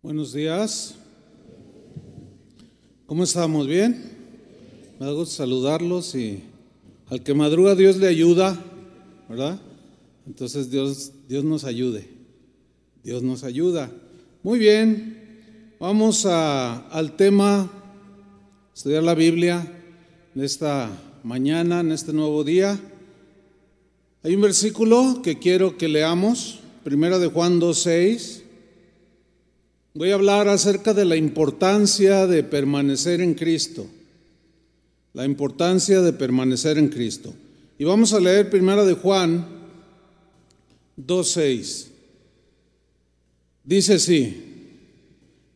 Buenos días. ¿Cómo estamos? ¿Bien? Me da gusto saludarlos y al que madruga Dios le ayuda, ¿verdad? Entonces Dios, Dios nos ayude. Dios nos ayuda. Muy bien. Vamos a, al tema, estudiar la Biblia en esta mañana, en este nuevo día. Hay un versículo que quiero que leamos, primera de Juan 2.6. Voy a hablar acerca de la importancia de permanecer en Cristo. La importancia de permanecer en Cristo. Y vamos a leer primera de Juan 2.6. Dice así,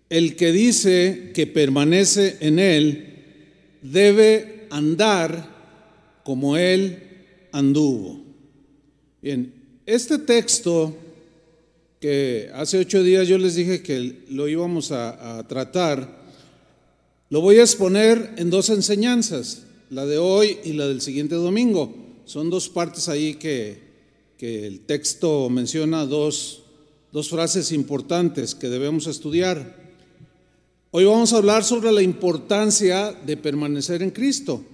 el que dice que permanece en Él debe andar como Él anduvo. Bien, este texto que hace ocho días yo les dije que lo íbamos a, tratar, lo voy a exponer en dos enseñanzas, la de hoy y la del siguiente domingo. Son dos partes ahí que, que el texto menciona dos, dos frases importantes que debemos estudiar. Hoy vamos a hablar sobre la importancia de permanecer en Cristo,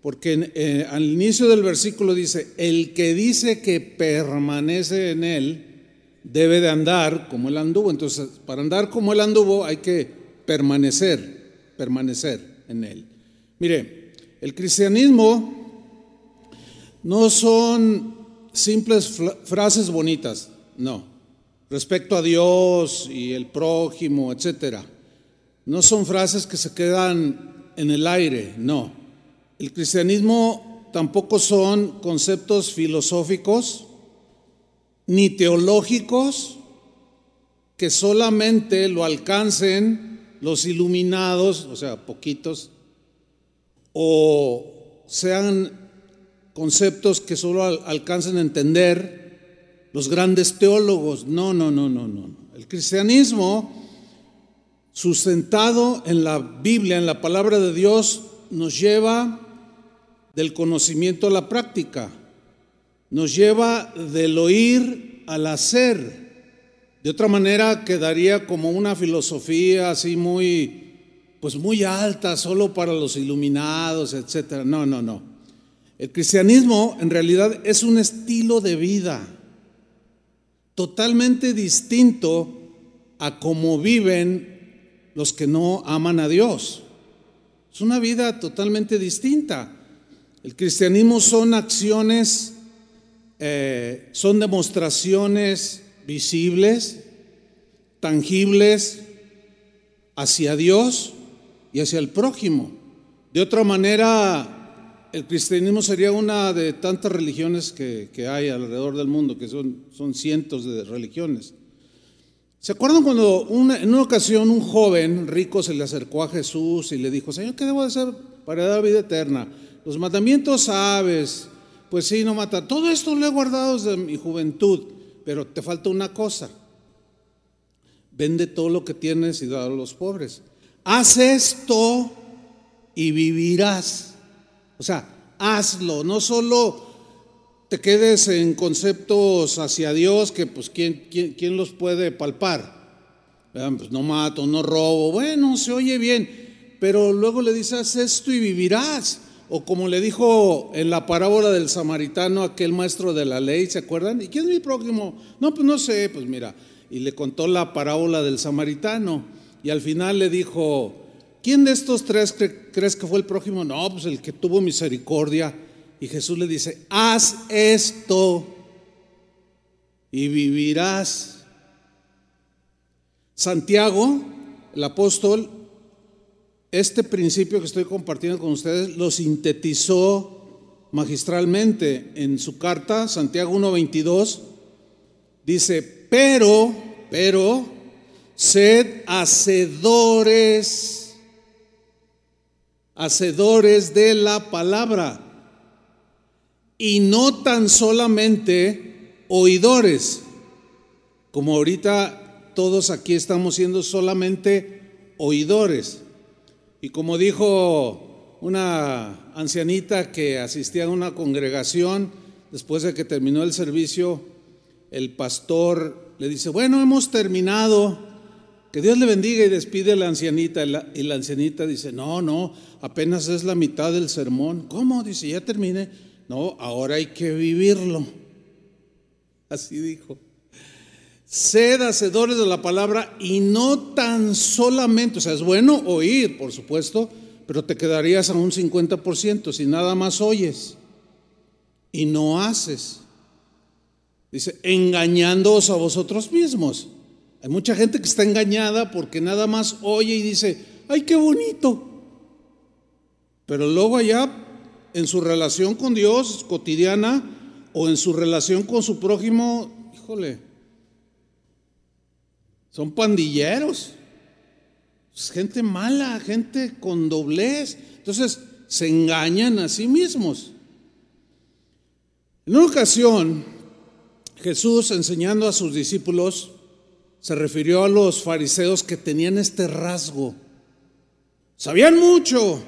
porque eh, al inicio del versículo dice, el que dice que permanece en Él, debe de andar como él anduvo. Entonces, para andar como él anduvo hay que permanecer, permanecer en él. Mire, el cristianismo no son simples frases bonitas, no. Respecto a Dios y el prójimo, etcétera. No son frases que se quedan en el aire, no. El cristianismo tampoco son conceptos filosóficos, ni teológicos que solamente lo alcancen los iluminados, o sea, poquitos, o sean conceptos que solo alcancen a entender los grandes teólogos. No, no, no, no, no. El cristianismo, sustentado en la Biblia, en la palabra de Dios, nos lleva del conocimiento a la práctica nos lleva del oír al hacer. De otra manera quedaría como una filosofía así muy, pues muy alta, solo para los iluminados, etcétera. No, no, no. El cristianismo en realidad es un estilo de vida totalmente distinto a cómo viven los que no aman a Dios. Es una vida totalmente distinta. El cristianismo son acciones eh, son demostraciones visibles, tangibles hacia Dios y hacia el prójimo. De otra manera, el cristianismo sería una de tantas religiones que, que hay alrededor del mundo, que son, son cientos de religiones. ¿Se acuerdan cuando en una ocasión un joven rico se le acercó a Jesús y le dijo, Señor, ¿qué debo hacer para dar vida eterna? Los mandamientos sabes, pues sí, no mata. Todo esto lo he guardado desde mi juventud, pero te falta una cosa. Vende todo lo que tienes y da a los pobres. Haz esto y vivirás. O sea, hazlo, no solo te quedes en conceptos hacia Dios que pues quién, quién, quién los puede palpar. Pues no mato, no robo. Bueno, se oye bien, pero luego le dices, haz esto y vivirás. O como le dijo en la parábola del samaritano aquel maestro de la ley, ¿se acuerdan? ¿Y quién es mi prójimo? No, pues no sé, pues mira. Y le contó la parábola del samaritano. Y al final le dijo, ¿quién de estos tres crees que fue el prójimo? No, pues el que tuvo misericordia. Y Jesús le dice, haz esto y vivirás. Santiago, el apóstol, este principio que estoy compartiendo con ustedes lo sintetizó magistralmente en su carta, Santiago 1.22, dice, pero, pero, sed hacedores, hacedores de la palabra, y no tan solamente oidores, como ahorita todos aquí estamos siendo solamente oidores. Y como dijo una ancianita que asistía a una congregación, después de que terminó el servicio, el pastor le dice, bueno, hemos terminado, que Dios le bendiga y despide a la ancianita. Y la, ancianita dice, no, no, apenas es la mitad del sermón. ¿Cómo? Dice, ya terminé. No, ahora hay que vivirlo. Así dijo. Sed hacedores de la palabra y no tan solamente, o sea, es bueno oír, por supuesto, pero te quedarías a un 50% si nada más oyes y no haces. Dice, engañándoos a vosotros mismos. Hay mucha gente que está engañada porque nada más oye y dice, ay, qué bonito. Pero luego allá, en su relación con Dios cotidiana o en su relación con su prójimo, híjole, son pandilleros. Es gente mala, gente con doblez. Entonces se engañan a sí mismos. En una ocasión, Jesús enseñando a sus discípulos, se refirió a los fariseos que tenían este rasgo. Sabían mucho,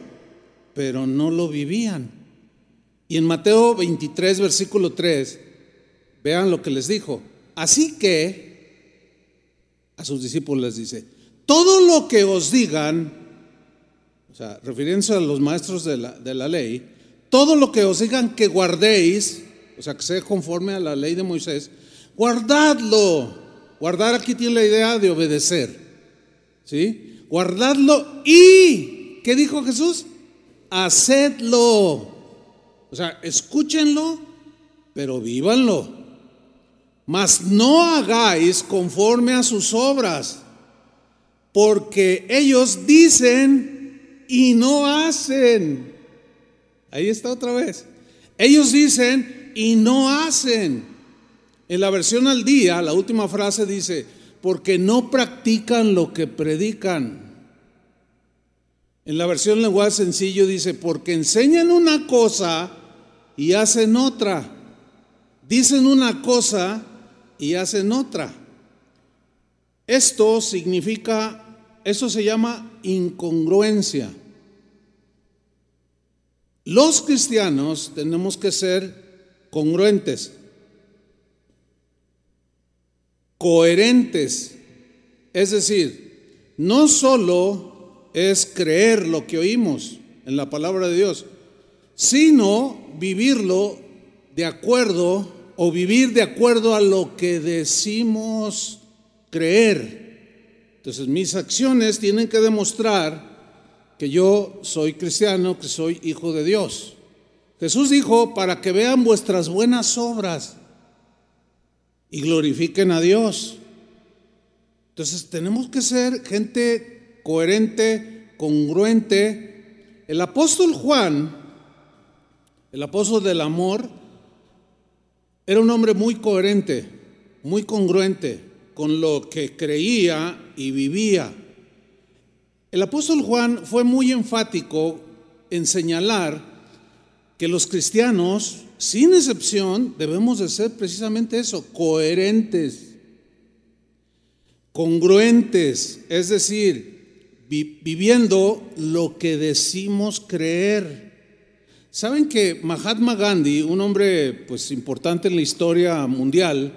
pero no lo vivían. Y en Mateo 23, versículo 3, vean lo que les dijo. Así que a sus discípulos les dice, todo lo que os digan, o sea, refiriéndose a los maestros de la, de la ley, todo lo que os digan que guardéis, o sea, que sea conforme a la ley de Moisés, guardadlo Guardar aquí tiene la idea de obedecer. ¿Sí? Guardadlo y, ¿qué dijo Jesús? Hacedlo. O sea, escúchenlo, pero vívanlo. Mas no hagáis conforme a sus obras, porque ellos dicen y no hacen. Ahí está otra vez. Ellos dicen y no hacen. En la versión al día, la última frase dice, porque no practican lo que predican. En la versión lenguaje sencillo dice, porque enseñan una cosa y hacen otra. Dicen una cosa y hacen otra. Esto significa, eso se llama incongruencia. Los cristianos tenemos que ser congruentes coherentes. Es decir, no solo es creer lo que oímos en la palabra de Dios, sino vivirlo de acuerdo o vivir de acuerdo a lo que decimos creer. Entonces mis acciones tienen que demostrar que yo soy cristiano, que soy hijo de Dios. Jesús dijo, para que vean vuestras buenas obras y glorifiquen a Dios. Entonces tenemos que ser gente coherente, congruente. El apóstol Juan, el apóstol del amor, era un hombre muy coherente, muy congruente con lo que creía y vivía. El apóstol Juan fue muy enfático en señalar que los cristianos sin excepción, debemos de ser precisamente eso, coherentes, congruentes, es decir, viviendo lo que decimos creer. Saben que Mahatma Gandhi, un hombre pues importante en la historia mundial,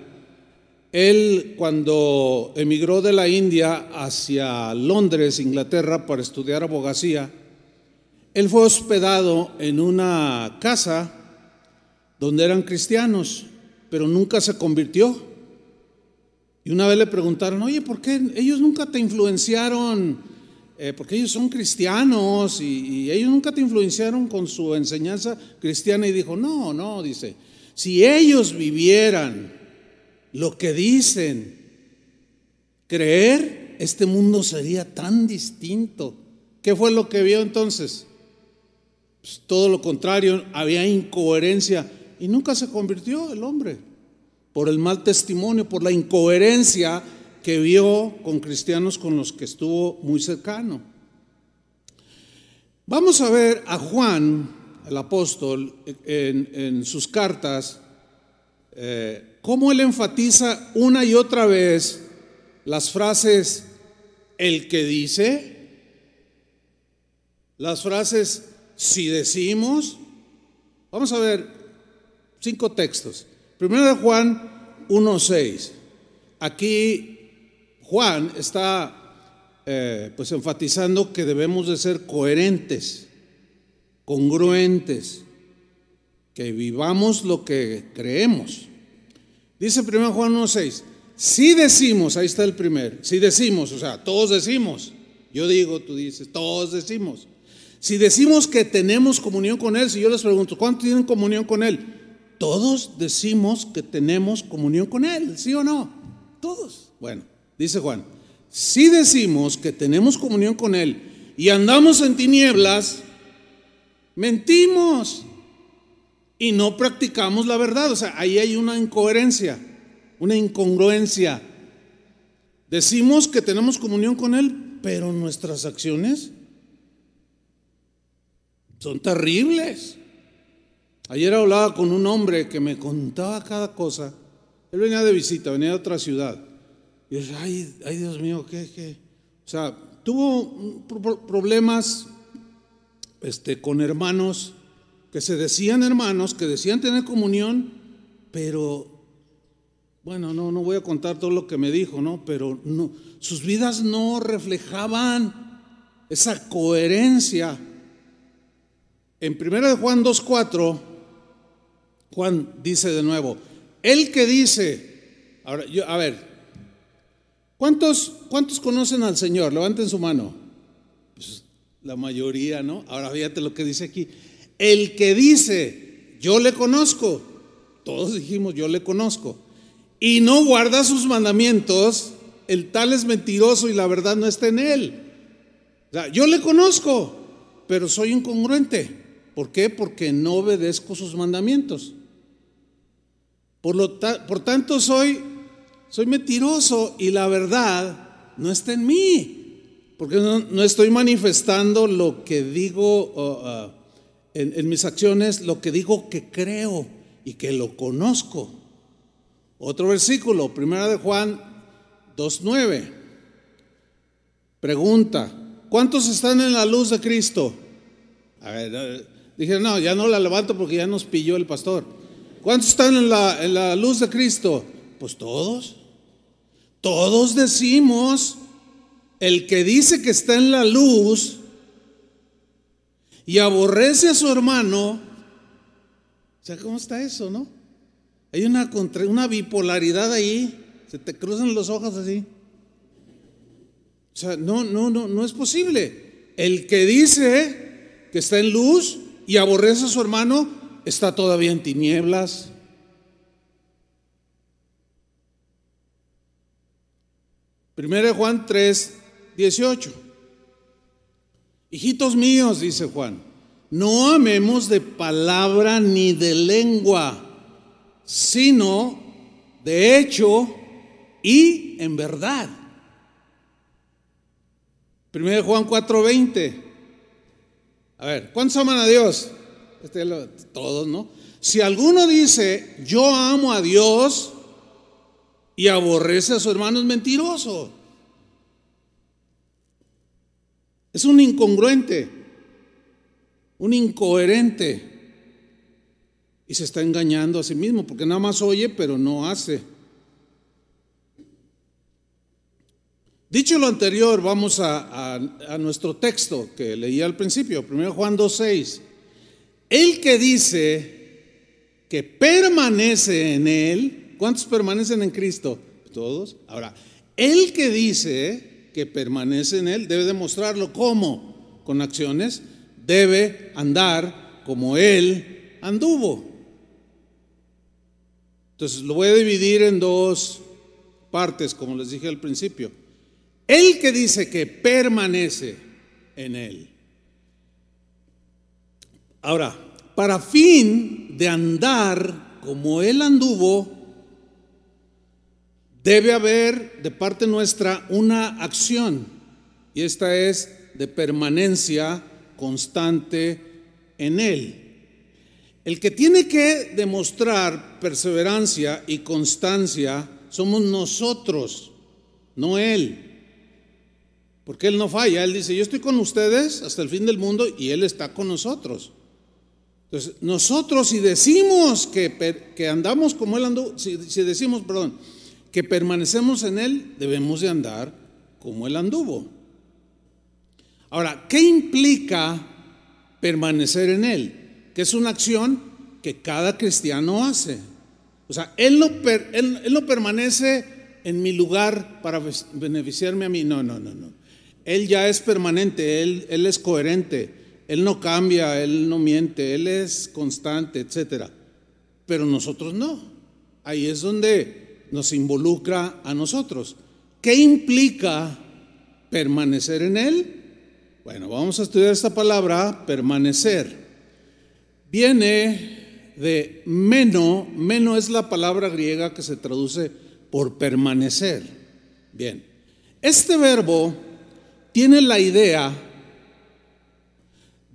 él cuando emigró de la India hacia Londres, Inglaterra, para estudiar abogacía, él fue hospedado en una casa donde eran cristianos, pero nunca se convirtió. Y una vez le preguntaron, oye, ¿por qué ellos nunca te influenciaron? Eh, porque ellos son cristianos y, ellos nunca te influenciaron con su enseñanza cristiana. Y dijo, no, no, dice, si ellos vivieran lo que dicen, creer, este mundo sería tan distinto. ¿Qué fue lo que vio entonces? Pues todo lo contrario, había incoherencia y nunca se convirtió el hombre por el mal testimonio, por la incoherencia que vio con cristianos con los que estuvo muy cercano. Vamos a ver a Juan, el apóstol, en, sus cartas, eh, cómo él enfatiza una y otra vez las frases el que dice, las frases si decimos. Vamos a ver cinco textos. Primero de Juan 1.6. Aquí Juan está eh, pues enfatizando que debemos de ser coherentes, congruentes, que vivamos lo que creemos. Dice 1 Juan 1.6, si decimos, ahí está el primer, si decimos, o sea, todos decimos, yo digo, tú dices, todos decimos. Si decimos que tenemos comunión con Él, si yo les pregunto, ¿cuántos tienen comunión con Él? Todos decimos que tenemos comunión con Él, ¿sí o no? Todos. Bueno, dice Juan, si decimos que tenemos comunión con Él y andamos en tinieblas, mentimos y no practicamos la verdad. O sea, ahí hay una incoherencia, una incongruencia. Decimos que tenemos comunión con Él, pero nuestras acciones son terribles. Ayer hablaba con un hombre que me contaba cada cosa. Él venía de visita, venía de otra ciudad. Y decía, ay, ay Dios mío, ¿qué, qué? O sea, tuvo problemas este, con hermanos que se decían hermanos, que decían tener comunión, pero bueno, no, no voy a contar todo lo que me dijo, ¿no? Pero no, sus vidas no reflejaban esa coherencia. En 1 Juan 2.4, Juan dice de nuevo, el que dice, ahora yo, a ver, ¿cuántos, cuántos conocen al Señor? Levanten su mano. Pues, la mayoría, ¿no? Ahora fíjate lo que dice aquí. El que dice, yo le conozco, todos dijimos, yo le conozco, y no guarda sus mandamientos, el tal es mentiroso y la verdad no está en él. O sea, yo le conozco, pero soy incongruente. ¿Por qué? Porque no obedezco sus mandamientos. Por, lo por tanto, soy, soy mentiroso y la verdad no está en mí. Porque no, estoy manifestando lo que digo uh, en, mis acciones lo que digo que creo y que lo conozco. Otro versículo, primera de Juan 2.9. Pregunta, ¿cuántos están en la luz de Cristo? A ver, dije, no, ya no la levanto porque ya nos pilló el pastor. ¿Cuántos están en la, en la luz de Cristo? Pues todos. Todos decimos, el que dice que está en la luz, y aborrece a su hermano, o sea, ¿cómo está eso, no? Hay una, una bipolaridad ahí, se te cruzan los ojos así. O sea, no, no, no, no es posible. El que dice que está en luz y aborrece a su hermano, está todavía en tinieblas. Primero Juan 3, 18. Hijitos míos, dice Juan, no amemos de palabra ni de lengua, sino de hecho y en verdad. Primero Juan 4:20. A ver, ¿cuántos aman a Dios? Este, todos, ¿no? Si alguno dice, yo amo a Dios y aborrece a su hermano, es mentiroso. Es un incongruente, un incoherente. Y se está engañando a sí mismo porque nada más oye pero no hace. Dicho lo anterior, vamos a, nuestro texto que leí al principio, 1 Juan 2.6. El que dice que permanece en Él, ¿cuántos permanecen en Cristo? Todos. Ahora, el que dice que permanece en Él debe demostrarlo. ¿Cómo? Con acciones. Debe andar como Él anduvo. Entonces lo voy a dividir en dos partes, como les dije al principio. El que dice que permanece en Él. Ahora, para fin de andar como Él anduvo, Debe haber de parte nuestra una acción y esta es de permanencia constante en Él. El que tiene que demostrar perseverancia y constancia somos nosotros, no Él. Porque Él no falla, Él dice, yo estoy con ustedes hasta el fin del mundo y Él está con nosotros. Entonces, nosotros si decimos que, andamos como Él andó, si, si decimos, perdón, que permanecemos en Él, debemos de andar como Él anduvo. Ahora, ¿qué implica permanecer en Él? Que es una acción que cada cristiano hace. O sea, Él no, él, él permanece en mi lugar para beneficiarme a mí. No, no, no, no. Él ya es permanente, él, él es coherente, Él no cambia, Él no miente, Él es constante, etc. Pero nosotros no. Ahí es donde nos involucra a nosotros. ¿Qué implica permanecer en Él? Bueno, vamos a estudiar esta palabra, permanecer. Viene de meno, meno es la palabra griega que se traduce por permanecer. Bien, este verbo tiene la idea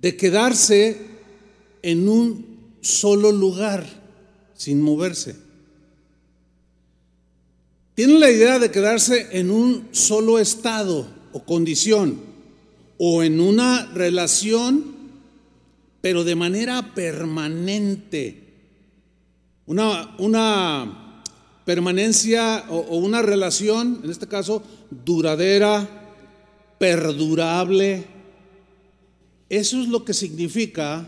de quedarse en un solo lugar sin moverse. Tiene la idea de quedarse en un solo estado o condición o en una relación, pero de manera permanente. Una, una permanencia o, o una relación, en este caso, duradera, perdurable. Eso es lo que significa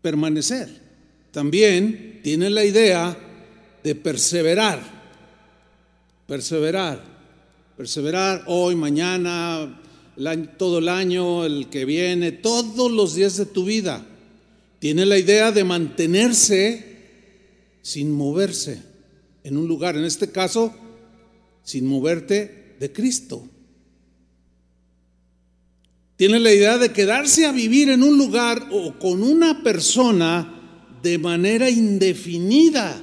permanecer. También tiene la idea de perseverar. Perseverar. Perseverar hoy, mañana, todo el año, el que viene, todos los días de tu vida. Tiene la idea de mantenerse sin moverse en un lugar, en este caso, sin moverte de Cristo. Tiene la idea de quedarse a vivir en un lugar o con una persona de manera indefinida,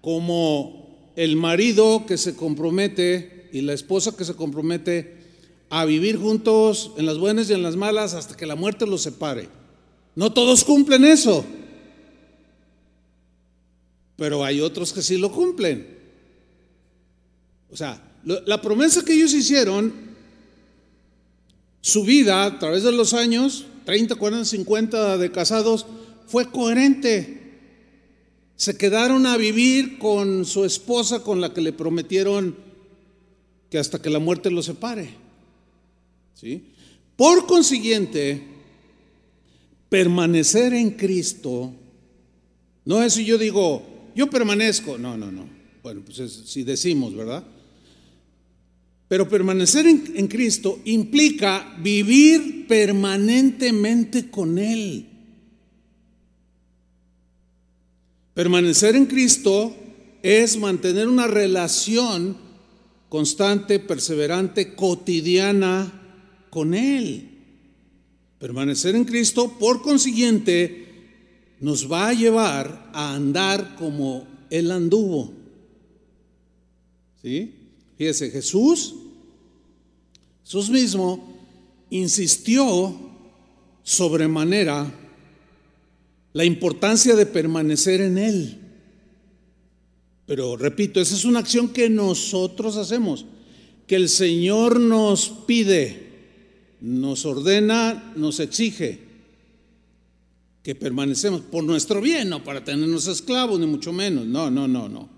como el marido que se compromete y la esposa que se compromete a vivir juntos en las buenas y en las malas hasta que la muerte los separe. No todos cumplen eso, pero hay otros que sí lo cumplen. O sea, la promesa que ellos hicieron su vida a través de los años, 30, 40, 50 de casados, fue coherente. Se quedaron a vivir con su esposa con la que le prometieron que hasta que la muerte los separe. ¿Sí? Por consiguiente, permanecer en Cristo no es si yo digo, yo permanezco, no, no, no. Bueno, pues si decimos, ¿verdad? Pero permanecer en, Cristo implica vivir permanentemente con Él. Permanecer en Cristo es mantener una relación constante, perseverante, cotidiana con Él. Permanecer en Cristo, por consiguiente, nos va a llevar a andar como Él anduvo. ¿Sí? Fíjese, Jesús, Jesús mismo insistió sobremanera la importancia de permanecer en Él. Pero repito, esa es una acción que nosotros hacemos, que el Señor nos pide, nos ordena, nos exige que permanecemos por nuestro bien, no para tenernos esclavos, ni mucho menos. No, no, no, no.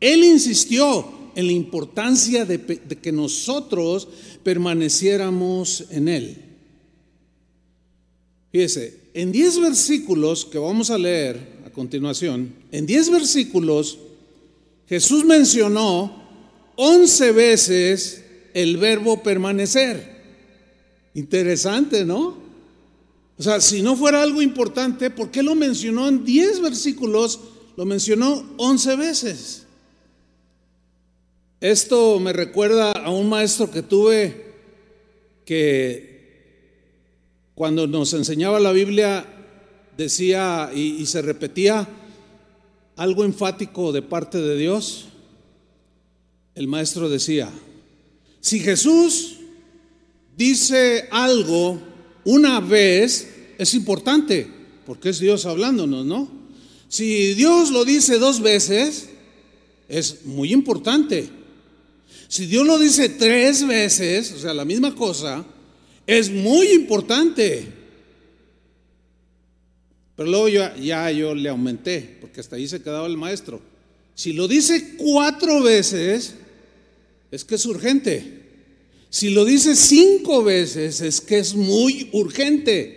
Él insistió en la importancia de, que nosotros permaneciéramos en Él. Fíjese, en 10 versículos que vamos a leer a continuación, en 10 versículos, Jesús mencionó 11 veces el verbo permanecer. Interesante, ¿no? O sea, si no fuera algo importante, ¿por qué lo mencionó en 10 versículos? Lo mencionó 11 veces. Esto me recuerda a un maestro que tuve que cuando nos enseñaba la Biblia decía y, se repetía algo enfático de parte de Dios. El maestro decía, si Jesús dice algo una vez, es importante, porque es Dios hablándonos, ¿no? Si Dios lo dice dos veces, es muy importante. Si Dios lo dice tres veces, o sea, la misma cosa, es muy importante. Pero luego ya yo le aumenté, porque hasta ahí se quedaba el maestro. Si lo dice cuatro veces, es que es urgente. Si lo dice cinco veces es que es muy urgente.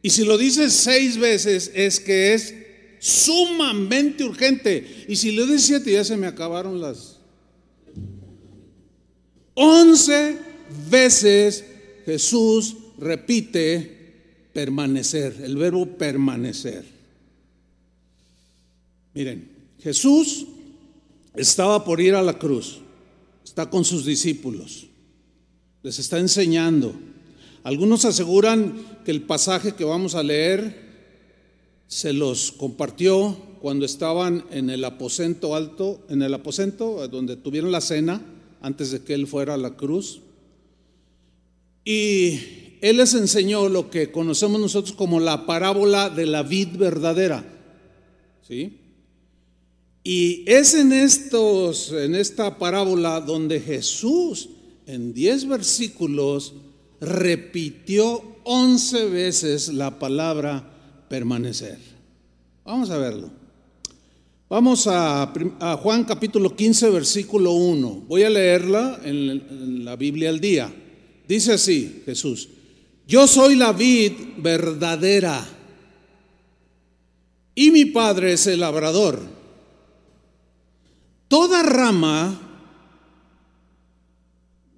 Y si lo dice seis veces es que es sumamente urgente. Y si lo dice siete ya se me acabaron las... Once veces Jesús repite permanecer, el verbo permanecer. Miren, Jesús estaba por ir a la cruz, está con sus discípulos, les está enseñando. Algunos aseguran que el pasaje que vamos a leer se los compartió cuando estaban en el aposento alto, en el aposento donde tuvieron la cena antes de que él fuera a la cruz. Y él les enseñó lo que conocemos nosotros como la parábola de la vid verdadera. ¿Sí? Y es en estos en esta parábola donde Jesús en 10 versículos repitió 11 veces la palabra permanecer. Vamos a verlo. Vamos a, Juan capítulo 15, versículo 1. Voy a leerla en la Biblia al día. Dice así Jesús, yo soy la vid verdadera y mi padre es el labrador. Toda rama,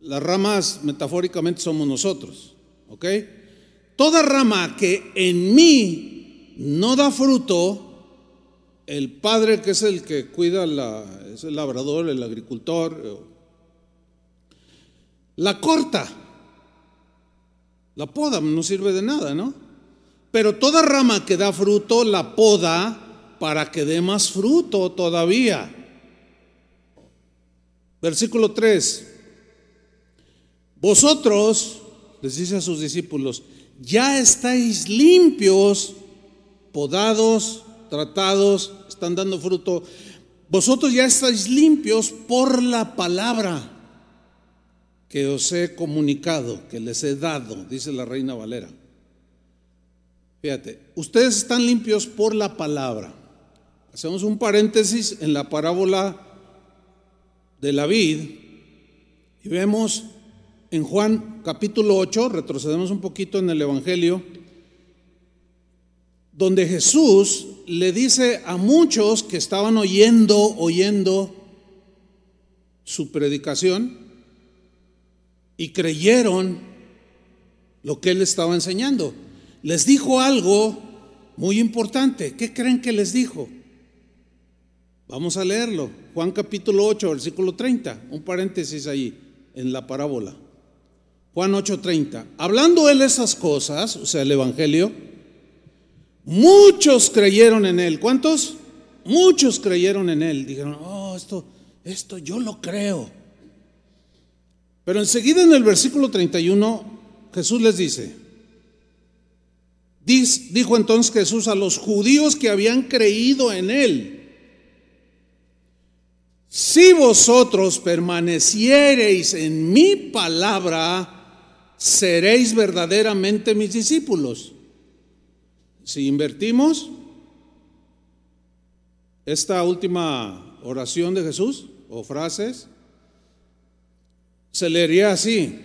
las ramas metafóricamente somos nosotros, ¿ok? Toda rama que en mí no da fruto, el padre que es el que cuida, la, es el labrador, el agricultor, eh, la corta, la poda, no sirve de nada, ¿no? Pero toda rama que da fruto, la poda para que dé más fruto todavía. Versículo 3. Vosotros, les dice a sus discípulos, ya estáis limpios, podados, tratados, están dando fruto. Vosotros ya estáis limpios por la palabra que os he comunicado, que les he dado, dice la reina Valera. Fíjate, ustedes están limpios por la palabra. Hacemos un paréntesis en la parábola de la vid y vemos en Juan capítulo 8, retrocedemos un poquito en el Evangelio, donde Jesús le dice a muchos que estaban oyendo, oyendo su predicación y creyeron lo que él estaba enseñando. Les dijo algo muy importante. ¿Qué creen que les dijo? Vamos a leerlo. Juan capítulo 8, versículo 30. Un paréntesis ahí en la parábola. Juan 8:30. Hablando él esas cosas, o sea, el Evangelio, muchos creyeron en él. ¿Cuántos? Muchos creyeron en él. Dijeron, oh, esto, esto yo lo creo. Pero enseguida en el versículo 31, Jesús les dice, dijo entonces Jesús a los judíos que habían creído en él, si vosotros permaneciereis en mi palabra, seréis verdaderamente mis discípulos. Si invertimos esta última oración de Jesús o frases, se leería así.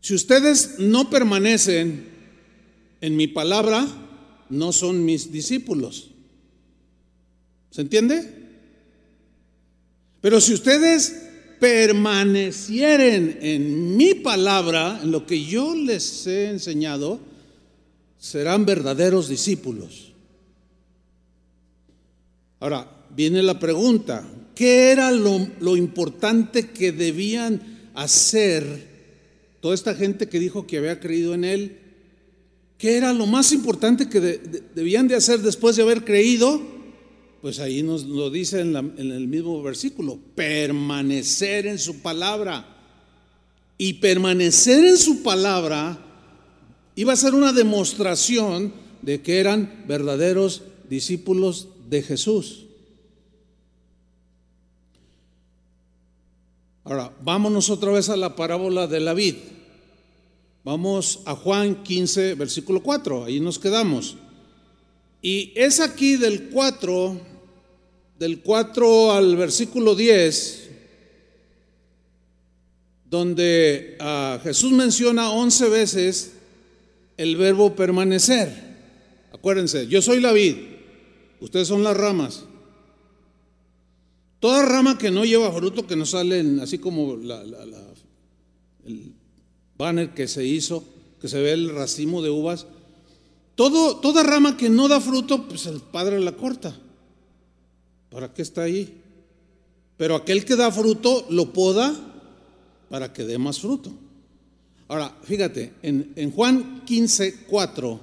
Si ustedes no permanecen en mi palabra, no son mis discípulos. ¿Se entiende? Pero si ustedes permanecieren en mi palabra, en lo que yo les he enseñado, serán verdaderos discípulos. Ahora, viene la pregunta, ¿qué era lo, importante que debían hacer toda esta gente que dijo que había creído en Él? ¿Qué era lo más importante que debían de hacer después de haber creído? Pues ahí nos lo dice en, el mismo versículo, permanecer en su palabra. Y permanecer en su palabra iba a ser una demostración de que eran verdaderos discípulos de Jesús. Ahora, vámonos otra vez a la parábola de la vid. Vamos a Juan 15, versículo 4, ahí nos quedamos. Y es aquí del 4, del 4 al versículo 10, donde ah, Jesús menciona 11 veces el verbo permanecer. Acuérdense, yo soy la vid, ustedes son las ramas. Toda rama que no lleva fruto, que no sale así como el banner que se hizo, que se ve el racimo de uvas, todo, toda rama que no da fruto, pues el Padre la corta. ¿Para qué está ahí? Pero aquel que da fruto lo poda para que dé más fruto. Ahora, fíjate, en, Juan 15, 4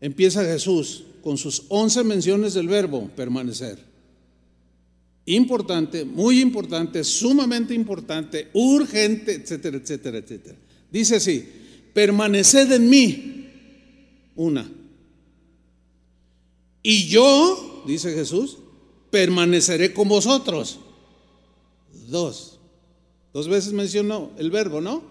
empieza Jesús con sus 11 menciones del verbo permanecer. Importante, muy importante, sumamente importante, urgente, etcétera, etcétera, etcétera. Dice así, permaneced en mí, una. Y yo, dice Jesús, permaneceré con vosotros. Dos. Dos veces mencionó el verbo, ¿no?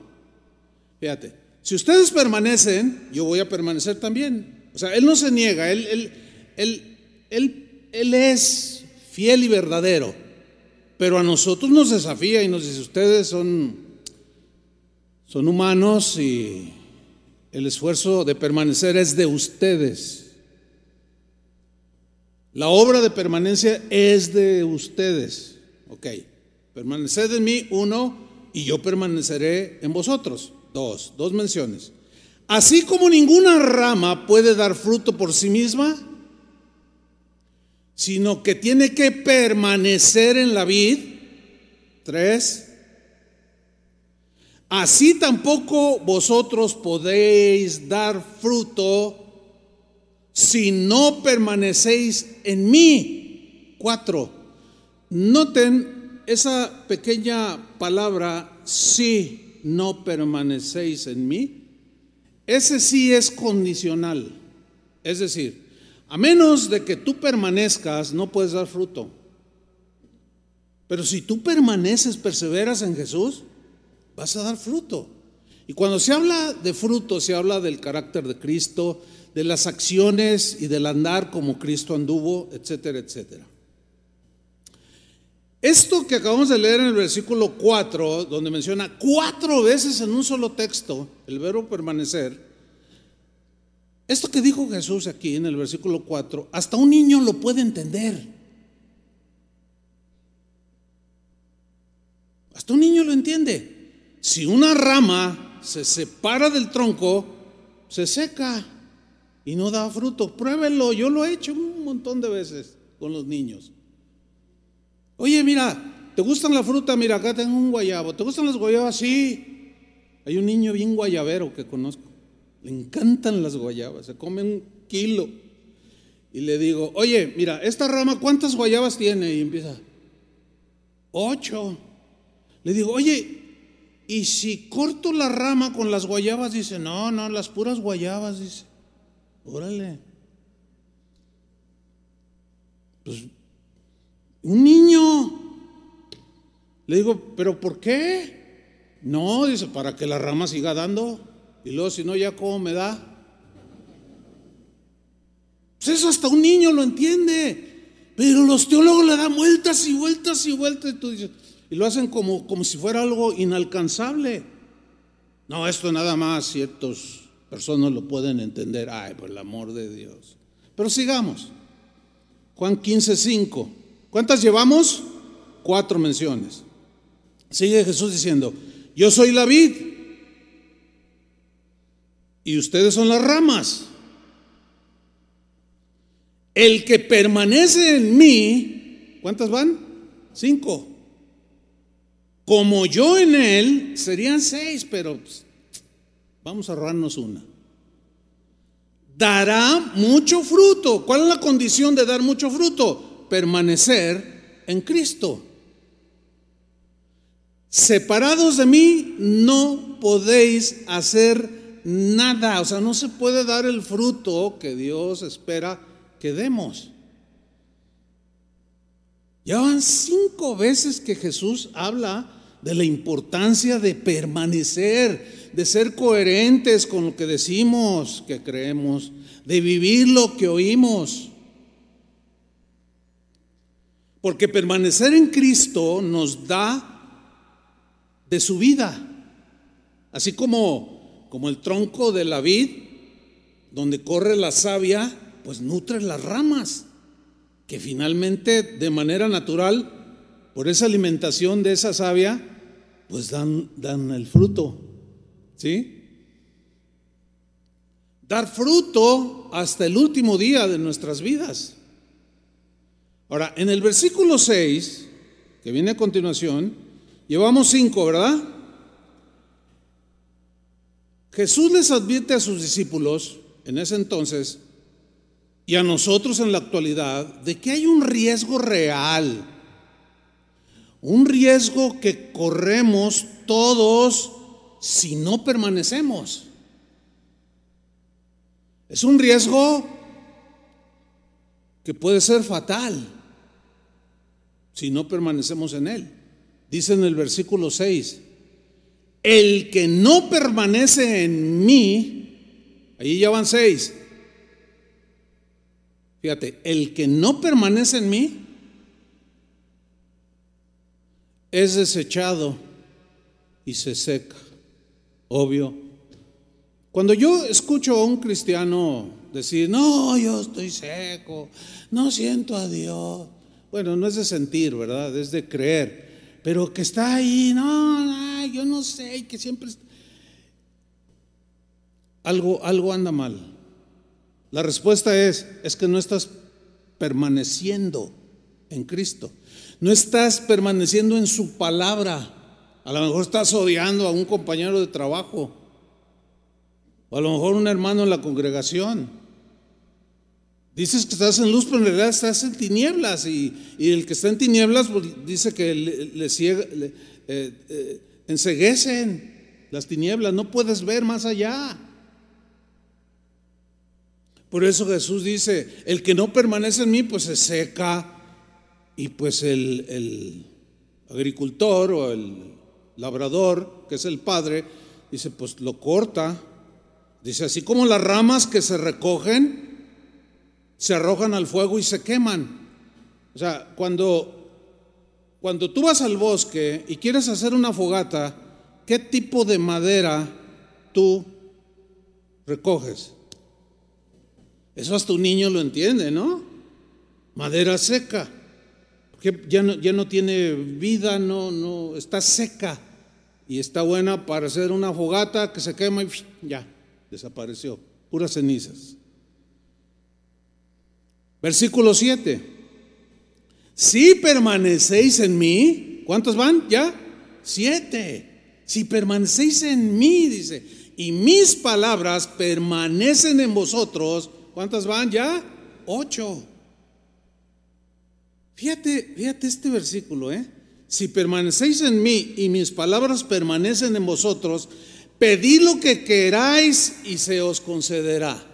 Fíjate, si ustedes permanecen, yo voy a permanecer también. O sea, Él no se niega, Él, él, él, él, él es fiel y verdadero. Pero a nosotros nos desafía y nos dice, ustedes son, son humanos y el esfuerzo de permanecer es de ustedes. La obra de permanencia es de ustedes. Ok, permaneced en mí, uno, y yo permaneceré en vosotros. Dos, dos menciones. Así como ninguna rama puede dar fruto por sí misma, sino que tiene que permanecer en la vid. Tres. Así tampoco vosotros podéis dar fruto si no permanecéis en mí. Cuatro, noten esa pequeña palabra, si no permanecéis en mí. Ese sí es condicional. Es decir, a menos de que tú permanezcas, no puedes dar fruto. Pero si tú permaneces, perseveras en Jesús, vas a dar fruto. Y cuando se habla de fruto, se habla del carácter de Cristo, de las acciones y del andar como Cristo anduvo, etcétera, etcétera. Esto que acabamos de leer en el versículo 4, donde menciona cuatro veces en un solo texto el verbo permanecer, esto que dijo Jesús aquí en el versículo 4, hasta un niño lo puede entender. Hasta un niño lo entiende. Si una rama se separa del tronco, se seca y no da fruto. Pruébenlo, yo lo he hecho un montón de veces con los niños. Oye, mira, ¿te gustan la fruta? Mira, acá tengo un guayabo. ¿Te gustan las guayabas? Sí. Hay un niño bien guayabero que conozco. Le encantan las guayabas, se come un kilo. Y le digo, oye, mira, esta rama, ¿cuántas guayabas tiene? Y empieza, ocho. Le digo, oye, ¿y si corto la rama con las guayabas? Dice, no, no, las puras guayabas, dice. Órale. Pues un niño. Le digo, ¿pero por qué? No, dice, para que la rama siga dando. Y luego, si no, ya cómo me da. Pues eso hasta un niño lo entiende. Pero los teólogos le dan vueltas y vueltas y vueltas. Y, tú dices, y lo hacen como, como si fuera algo inalcanzable. No, esto nada más ciertos personas lo pueden entender, ay, por el amor de Dios. Pero sigamos. Juan 15, 5. ¿Cuántas llevamos? Cuatro menciones. Sigue Jesús diciendo, yo soy la vid y ustedes son las ramas. El que permanece en mí, ¿cuántas van? Cinco. Como yo en él, serían seis, pero pues, Vamos a ahorrarnos una. Dará mucho fruto. ¿Cuál es la condición de dar mucho fruto? Permanecer en Cristo. Separados de mí no podéis hacer nada. O sea, no se puede dar el fruto que Dios espera que demos. Ya van cinco veces que Jesús habla de la importancia de permanecer, de ser coherentes con lo que decimos que creemos, de vivir lo que oímos. Porque permanecer en Cristo nos da de su vida. Así como, como el tronco de la vid, donde corre la savia, pues nutre las ramas, que finalmente de manera natural, por esa alimentación de esa savia, pues dan, dan el fruto. ¿Sí? Dar fruto hasta el último día de nuestras vidas. Ahora, en el versículo 6, que viene a continuación, llevamos cinco, ¿verdad? Jesús les advierte a sus discípulos en ese entonces y a nosotros en la actualidad de que hay un riesgo real, un riesgo que corremos todos si no permanecemos. Es un riesgo que puede ser fatal si no permanecemos en él. Dice en el versículo 6, el que no permanece en mí, ahí ya van seis. Fíjate, el que no permanece en mí es desechado y se seca. Obvio. Cuando yo escucho a un cristiano decir, no, yo estoy seco, no siento a Dios. Bueno, no es de sentir, ¿verdad? Es de creer. Pero que está ahí, no, yo no sé, que siempre... Algo, algo anda mal. La respuesta es, es que no estás permaneciendo en Cristo. No estás permaneciendo en su palabra. A lo mejor estás odiando a un compañero de trabajo. O a lo mejor un hermano en la congregación. Dices que estás en luz, pero en realidad estás en tinieblas. Y, el que está en tinieblas pues, dice que le, eh, eh, enseguecen las tinieblas. No puedes ver más allá. Por eso Jesús dice, el que no permanece en mí, pues se seca. Y pues el, el agricultor o el labrador, que es el padre, dice, pues lo corta. Dice, así como las ramas que se recogen se arrojan al fuego y se queman. O sea, cuando, cuando tú vas al bosque y quieres hacer una fogata, ¿qué tipo de madera tú recoges? Eso hasta un niño lo entiende, ¿no? Madera seca, que ya no, ya no tiene vida, no, no, está seca y está buena para hacer una fogata que se quema y ya, desapareció, puras cenizas. Versículo 7. Si permanecéis en mí, ¿cuántos van? ¿Ya? Siete. Si permanecéis en mí, dice, y mis palabras permanecen en vosotros, ¿cuántas van? ¿Ya? Ocho. Fíjate, fíjate este versículo, ¿eh? Si permanecéis en mí y mis palabras permanecen en vosotros, pedid lo que queráis y se os concederá.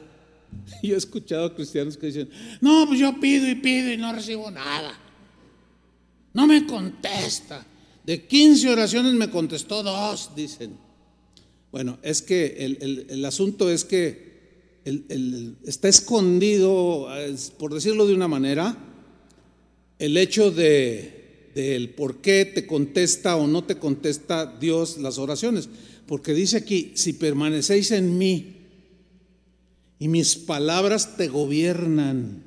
Yo he escuchado a cristianos que dicen, no, pues yo pido y pido y no recibo nada. No me contesta. De 15 oraciones me contestó dos, dicen. Bueno, es que el, asunto es que está escondido, por decirlo de una manera, el hecho de, del por qué te contesta o no te contesta Dios las oraciones. Porque dice aquí, si permanecéis en mí y mis palabras te gobiernan.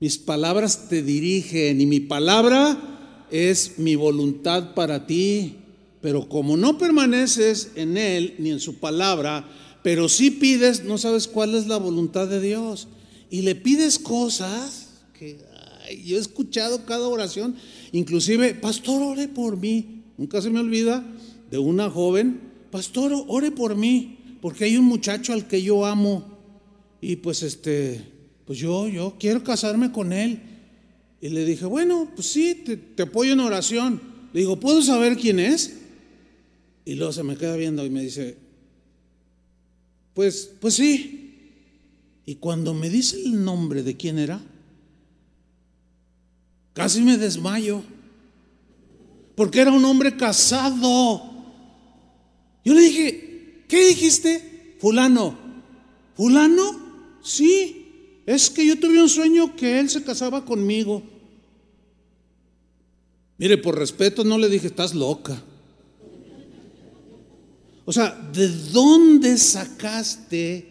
Mis palabras te dirigen y mi palabra es mi voluntad para ti. Pero como no permaneces en Él ni en su palabra, pero si pides, no sabes cuál es la voluntad de Dios. Y le pides cosas que yo he escuchado cada oración, inclusive, pastor, ore por mí. Nunca se me olvida de una joven, pastor, ore por mí porque hay un muchacho al que yo amo y pues este, pues yo, yo quiero casarme con él. Y le dije, bueno, pues sí, te, apoyo en oración. Le digo, ¿puedo saber quién es? Y luego se me queda viendo y me dice, pues, pues sí. Y cuando me dice el nombre de quién era, casi me desmayo. Porque era un hombre casado. Yo le dije, ¿Qué dijiste? Fulano. ¿Fulano? Sí. Es que yo tuve un sueño que él se casaba conmigo. Mire, por respeto no le dije, estás loca. O sea, ¿de dónde sacaste?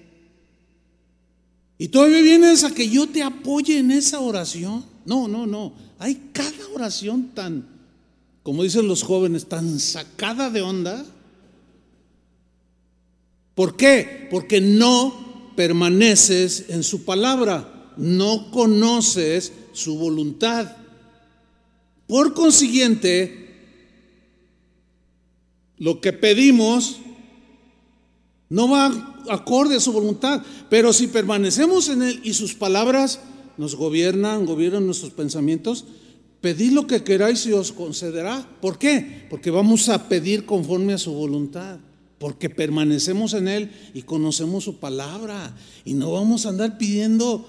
Y todavía vienes a que yo te apoye en esa oración. No, no, no. Hay cada oración tan, como dicen los jóvenes, tan sacada de onda. ¿Por qué? Porque no permaneces en su palabra, no conoces su voluntad. Por consiguiente, lo que pedimos no va acorde a su voluntad, pero si permanecemos en Él y sus palabras nos gobiernan, gobiernan nuestros pensamientos, pedid lo que queráis y os concederá. ¿Por qué? Porque vamos a pedir conforme a su voluntad, porque permanecemos en Él y conocemos su palabra y no vamos a andar pidiendo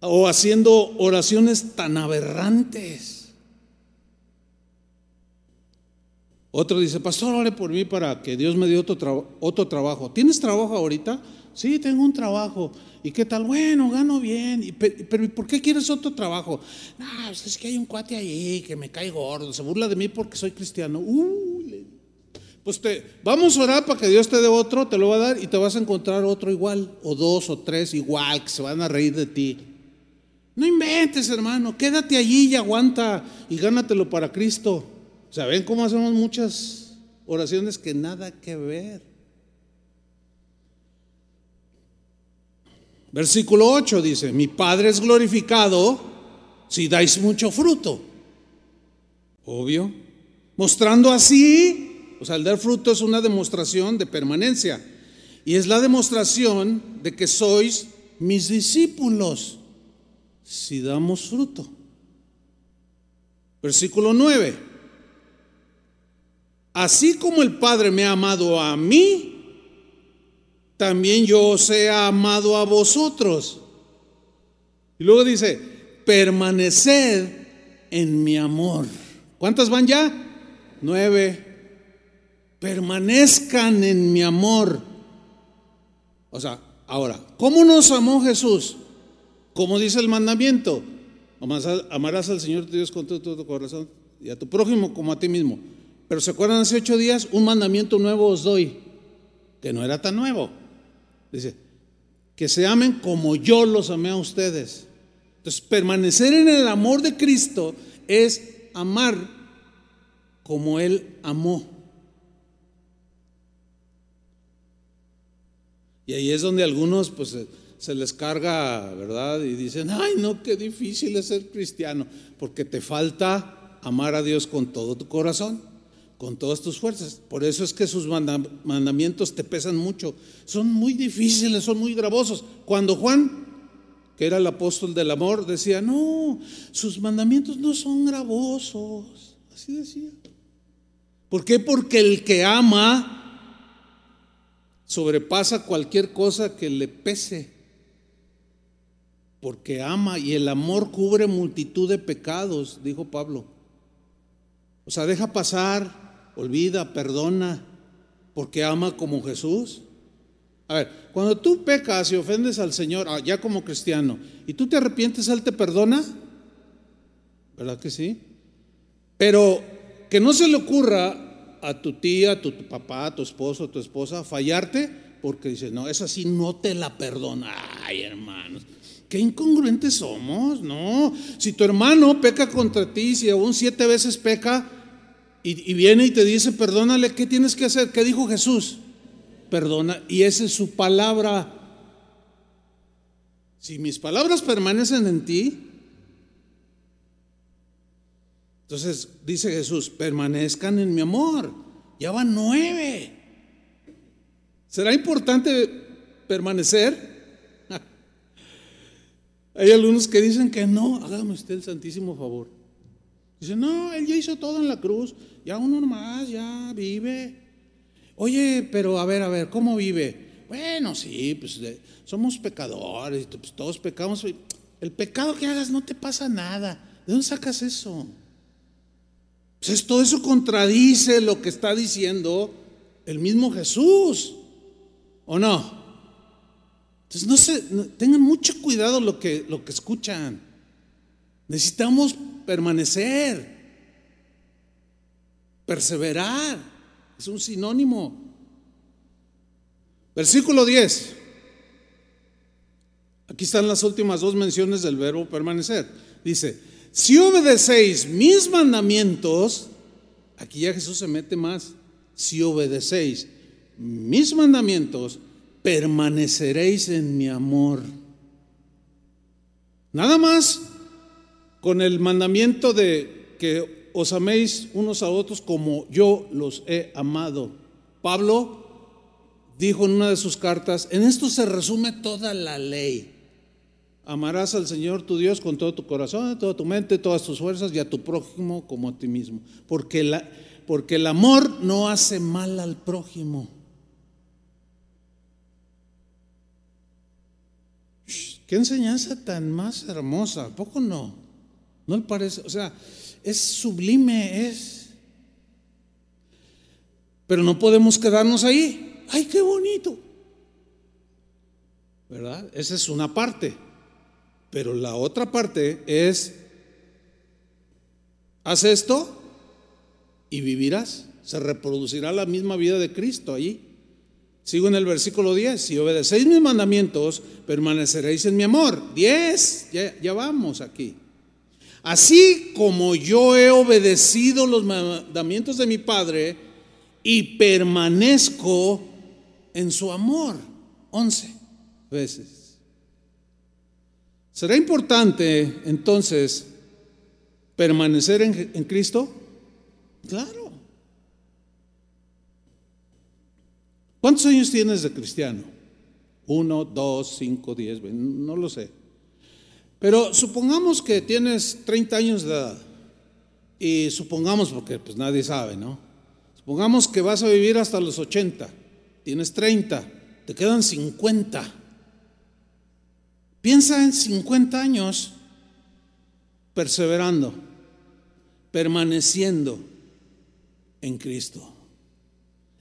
o haciendo oraciones tan aberrantes. Otro dice, pastor, ore por mí para que Dios me dé otro, otro trabajo. ¿Tienes trabajo ahorita? Sí, tengo un trabajo. ¿Y qué tal? Bueno, gano bien. pero ¿por qué quieres otro trabajo? No, es que hay un cuate ahí que me cae gordo. Se burla de mí porque soy cristiano. Pues te, vamos a orar para que Dios te dé otro, te lo va a dar y te vas a encontrar otro igual, o dos o tres igual, que se van a reír de ti. No inventes, hermano, quédate allí y aguanta y gánatelo para Cristo. ¿Saben cómo hacemos muchas oraciones que nada que ver? Versículo 8 dice, mi Padre es glorificado si dais mucho fruto. Obvio. Mostrando así, o sea, el dar fruto es una demostración de permanencia. Y es la demostración de que sois mis discípulos si damos fruto. Versículo 9. Así como el Padre me ha amado a mí, también yo os he amado a vosotros. Y luego dice, permaneced en mi amor. ¿Cuántas van ya? Nueve. Permanezcan en mi amor. O sea, ahora, ¿cómo nos amó Jesús? Como dice el mandamiento, amarás al Señor tu Dios con todo tu corazón y a tu prójimo como a ti mismo. Pero ¿se acuerdan hace ocho días? Un mandamiento nuevo os doy, que no era tan nuevo. Dice, que se amen como yo los amé a ustedes. Entonces, permanecer en el amor de Cristo es amar como Él amó. Y ahí es donde algunos pues se les carga, ¿verdad? Y dicen, ay no, qué difícil es ser cristiano, porque te falta amar a Dios con todo tu corazón con todas tus fuerzas. Por eso es que sus mandamientos te pesan mucho. Son muy difíciles, son muy gravosos. Cuando Juan, que era el apóstol del amor, decía, no, sus mandamientos no son gravosos. Así decía. ¿Por qué? Porque el que ama sobrepasa cualquier cosa que le pese. Porque ama y el amor cubre multitud de pecados, dijo Pablo. O sea, deja pasar olvida, perdona, porque ama como Jesús. A ver, cuando tú pecas y ofendes al Señor, ah, ya como cristiano, y tú te arrepientes, Él te perdona, ¿verdad que sí? Pero que no se le ocurra a tu tía, a tu, papá, a tu esposo, a tu esposa fallarte, porque dice, no, es así, no te la perdona. Ay, hermanos, qué incongruentes somos, ¿no? Si tu hermano peca contra ti, si aún siete veces peca, y, viene y te dice, perdónale, ¿qué tienes que hacer? ¿Qué dijo Jesús? Perdona. Y esa es su palabra. Si mis palabras permanecen en ti, entonces dice Jesús, permanezcan en mi amor. Ya van nueve. ¿Será importante permanecer? Hay algunos que dicen que no, hágame usted el santísimo favor. Dice, no, él ya hizo todo en la cruz, ya uno más, ya vive. Oye, pero a ver, a ver, ¿cómo vive? Bueno, sí, pues somos pecadores, pues, todos pecamos. El pecado que hagas no te pasa nada. ¿De dónde sacas eso? Pues todo eso contradice lo que está diciendo el mismo Jesús, ¿o no? Entonces no se, tengan mucho cuidado lo que, lo que escuchan. Necesitamos permanecer, perseverar. es un sinónimo. Versículo 10. Aquí están las últimas dos menciones del verbo permanecer. Dice, si obedecéis mis mandamientos, aquí ya Jesús se mete más, si obedecéis mis mandamientos, permaneceréis en mi amor. Nada más con el mandamiento de que os améis unos a otros como yo los he amado. Pablo dijo en una de sus cartas, en esto se resume toda la ley. Amarás al Señor tu Dios con todo tu corazón, toda tu mente, todas tus fuerzas y a tu prójimo como a ti mismo. Porque, la, porque el amor no hace mal al prójimo. Qué enseñanza tan más hermosa, poco no? ¿No le parece? O sea, es sublime, es. Pero no podemos quedarnos ahí. ¡Ay, qué bonito! ¿Verdad? Esa es una parte. Pero la otra parte es, haz esto y vivirás. Se reproducirá la misma vida de Cristo allí. Sigo en el versículo 10. Si obedecéis mis mandamientos, permaneceréis en mi amor. 10. Ya, ya vamos aquí. Así como yo he obedecido los mandamientos de mi Padre y permanezco en su amor. 11 veces. ¿Será importante entonces permanecer en, Cristo? Claro. ¿Cuántos años tienes de cristiano? Uno, dos, cinco, diez, no lo sé. Pero supongamos que tienes 30 años de edad. Y supongamos, porque pues nadie sabe, ¿no? Supongamos que vas a vivir hasta los 80. Tienes 30, te quedan 50. Piensa en 50 años perseverando, permaneciendo en Cristo.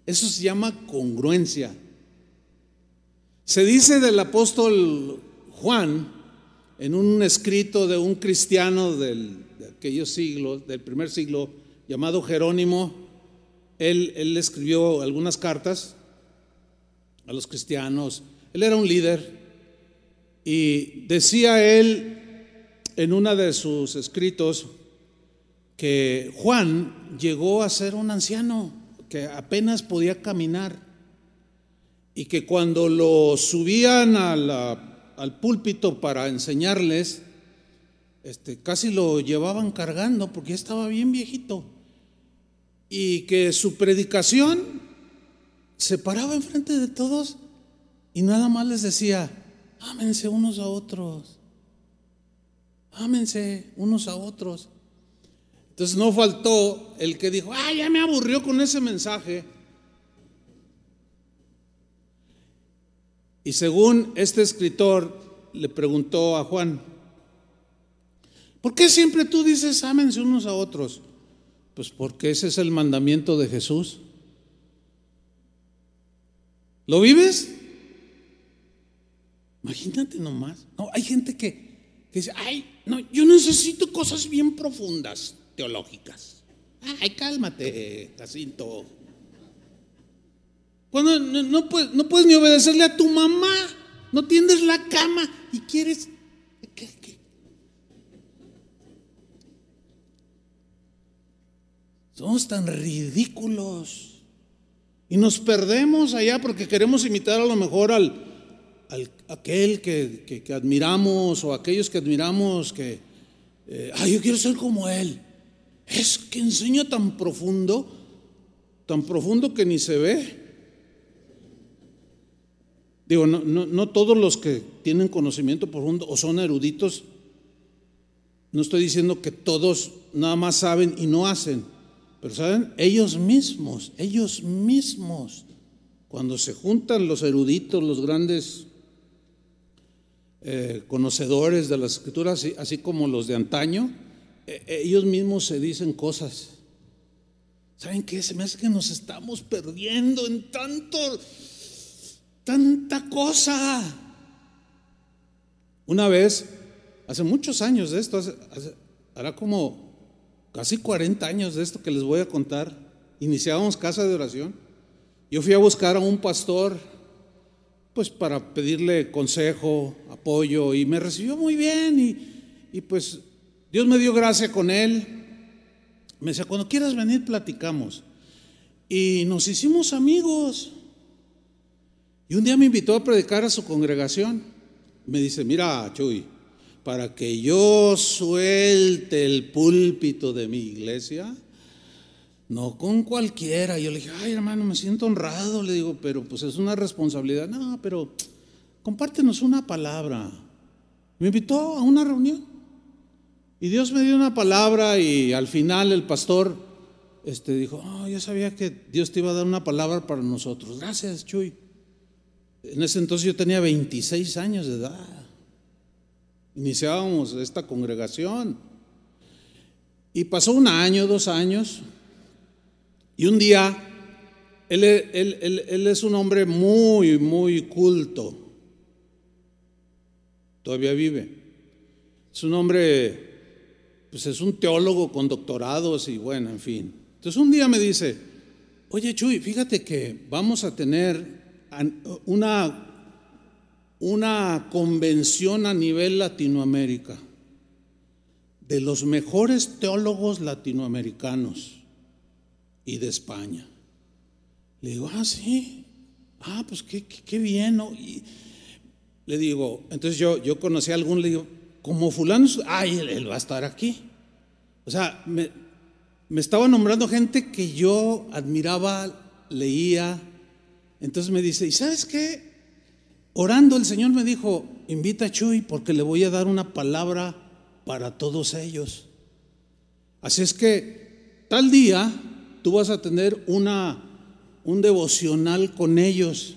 Eso se llama congruencia. Se dice del apóstol Juan en un escrito de un cristiano del, de aquellos siglos, del primer siglo, llamado Jerónimo, él, él escribió algunas cartas a los cristianos. Él era un líder y decía él en una de sus escritos que Juan llegó a ser un anciano que apenas podía caminar y que cuando lo subían al púlpito para enseñarles, este, casi lo llevaban cargando porque ya estaba bien viejito. Y que su predicación se paraba enfrente de todos y nada más les decía, Ámense unos a otros. Ámense unos a otros. Entonces no faltó el que dijo, ah, ya me aburrió con ese mensaje. Y según este escritor le preguntó a Juan, ¿por qué siempre tú dices ámense unos a otros? Pues porque ese es el mandamiento de Jesús. ¿Lo vives? Imagínate nomás. No, hay gente que, dice, ay, no, yo necesito cosas bien profundas, teológicas. Ay, cálmate, Jacinto. Cuando no, puedes, no puedes ni obedecerle a tu mamá, no tiendes la cama y quieres... Somos tan ridículos. Y nos perdemos allá porque queremos imitar a lo mejor al, aquel que, admiramos o aquellos que admiramos que, eh, ay, yo quiero ser como él. Es que enseña tan profundo, tan profundo que ni se ve. Digo, no, no todos los que tienen conocimiento profundo o son eruditos, no estoy diciendo que todos nada más saben y no hacen, pero saben, ellos mismos, ellos mismos, cuando se juntan los eruditos, los grandes eh, conocedores de las escrituras, así, como los de antaño, eh, eh, ellos mismos se dicen cosas. ¿Saben qué? Se me hace que nos estamos perdiendo en tanto, tanta cosa. Una vez, hace muchos años de esto, hará como casi 40 años de esto que les voy a contar. iniciábamos casa de oración. Yo fui a buscar a un pastor, pues para pedirle consejo, apoyo, y me recibió muy bien, y, y pues Dios me dio gracia con él. Me decía, cuando quieras venir, platicamos. Y nos hicimos amigos. Y un día me invitó a predicar a su congregación. Me dice, mira, Chuy, para que yo suelte el púlpito de mi iglesia, no con cualquiera. Yo le dije, ay hermano, me siento honrado. Le digo, pero pues es una responsabilidad. No, pero compártenos una palabra. Me invitó a una reunión. Y Dios me dio una palabra y al final el pastor este, dijo, oh, yo sabía que Dios te iba a dar una palabra para nosotros. Gracias, Chuy. En ese entonces yo tenía 26 años de edad. Iniciábamos esta congregación. Y pasó un año, dos años, y un día, él, es un hombre muy, muy culto. Todavía vive. Es un hombre, pues es un teólogo con doctorados y bueno, en fin. Entonces un día me dice, oye Chuy, fíjate que vamos a tener una, una convención a nivel Latinoamérica de los mejores teólogos latinoamericanos y de España. Le digo, ah, sí, ah, pues qué, qué, bien, ¿no? Le digo, entonces yo, yo conocí a algún, le digo, como fulano, ay, él, va a estar aquí. O sea, me, me estaba nombrando gente que yo admiraba, leía, entonces me dice, ¿y sabes qué? Orando el Señor me dijo, invita a Chuy porque le voy a dar una palabra para todos ellos. Así es que tal día tú vas a tener una, un devocional con ellos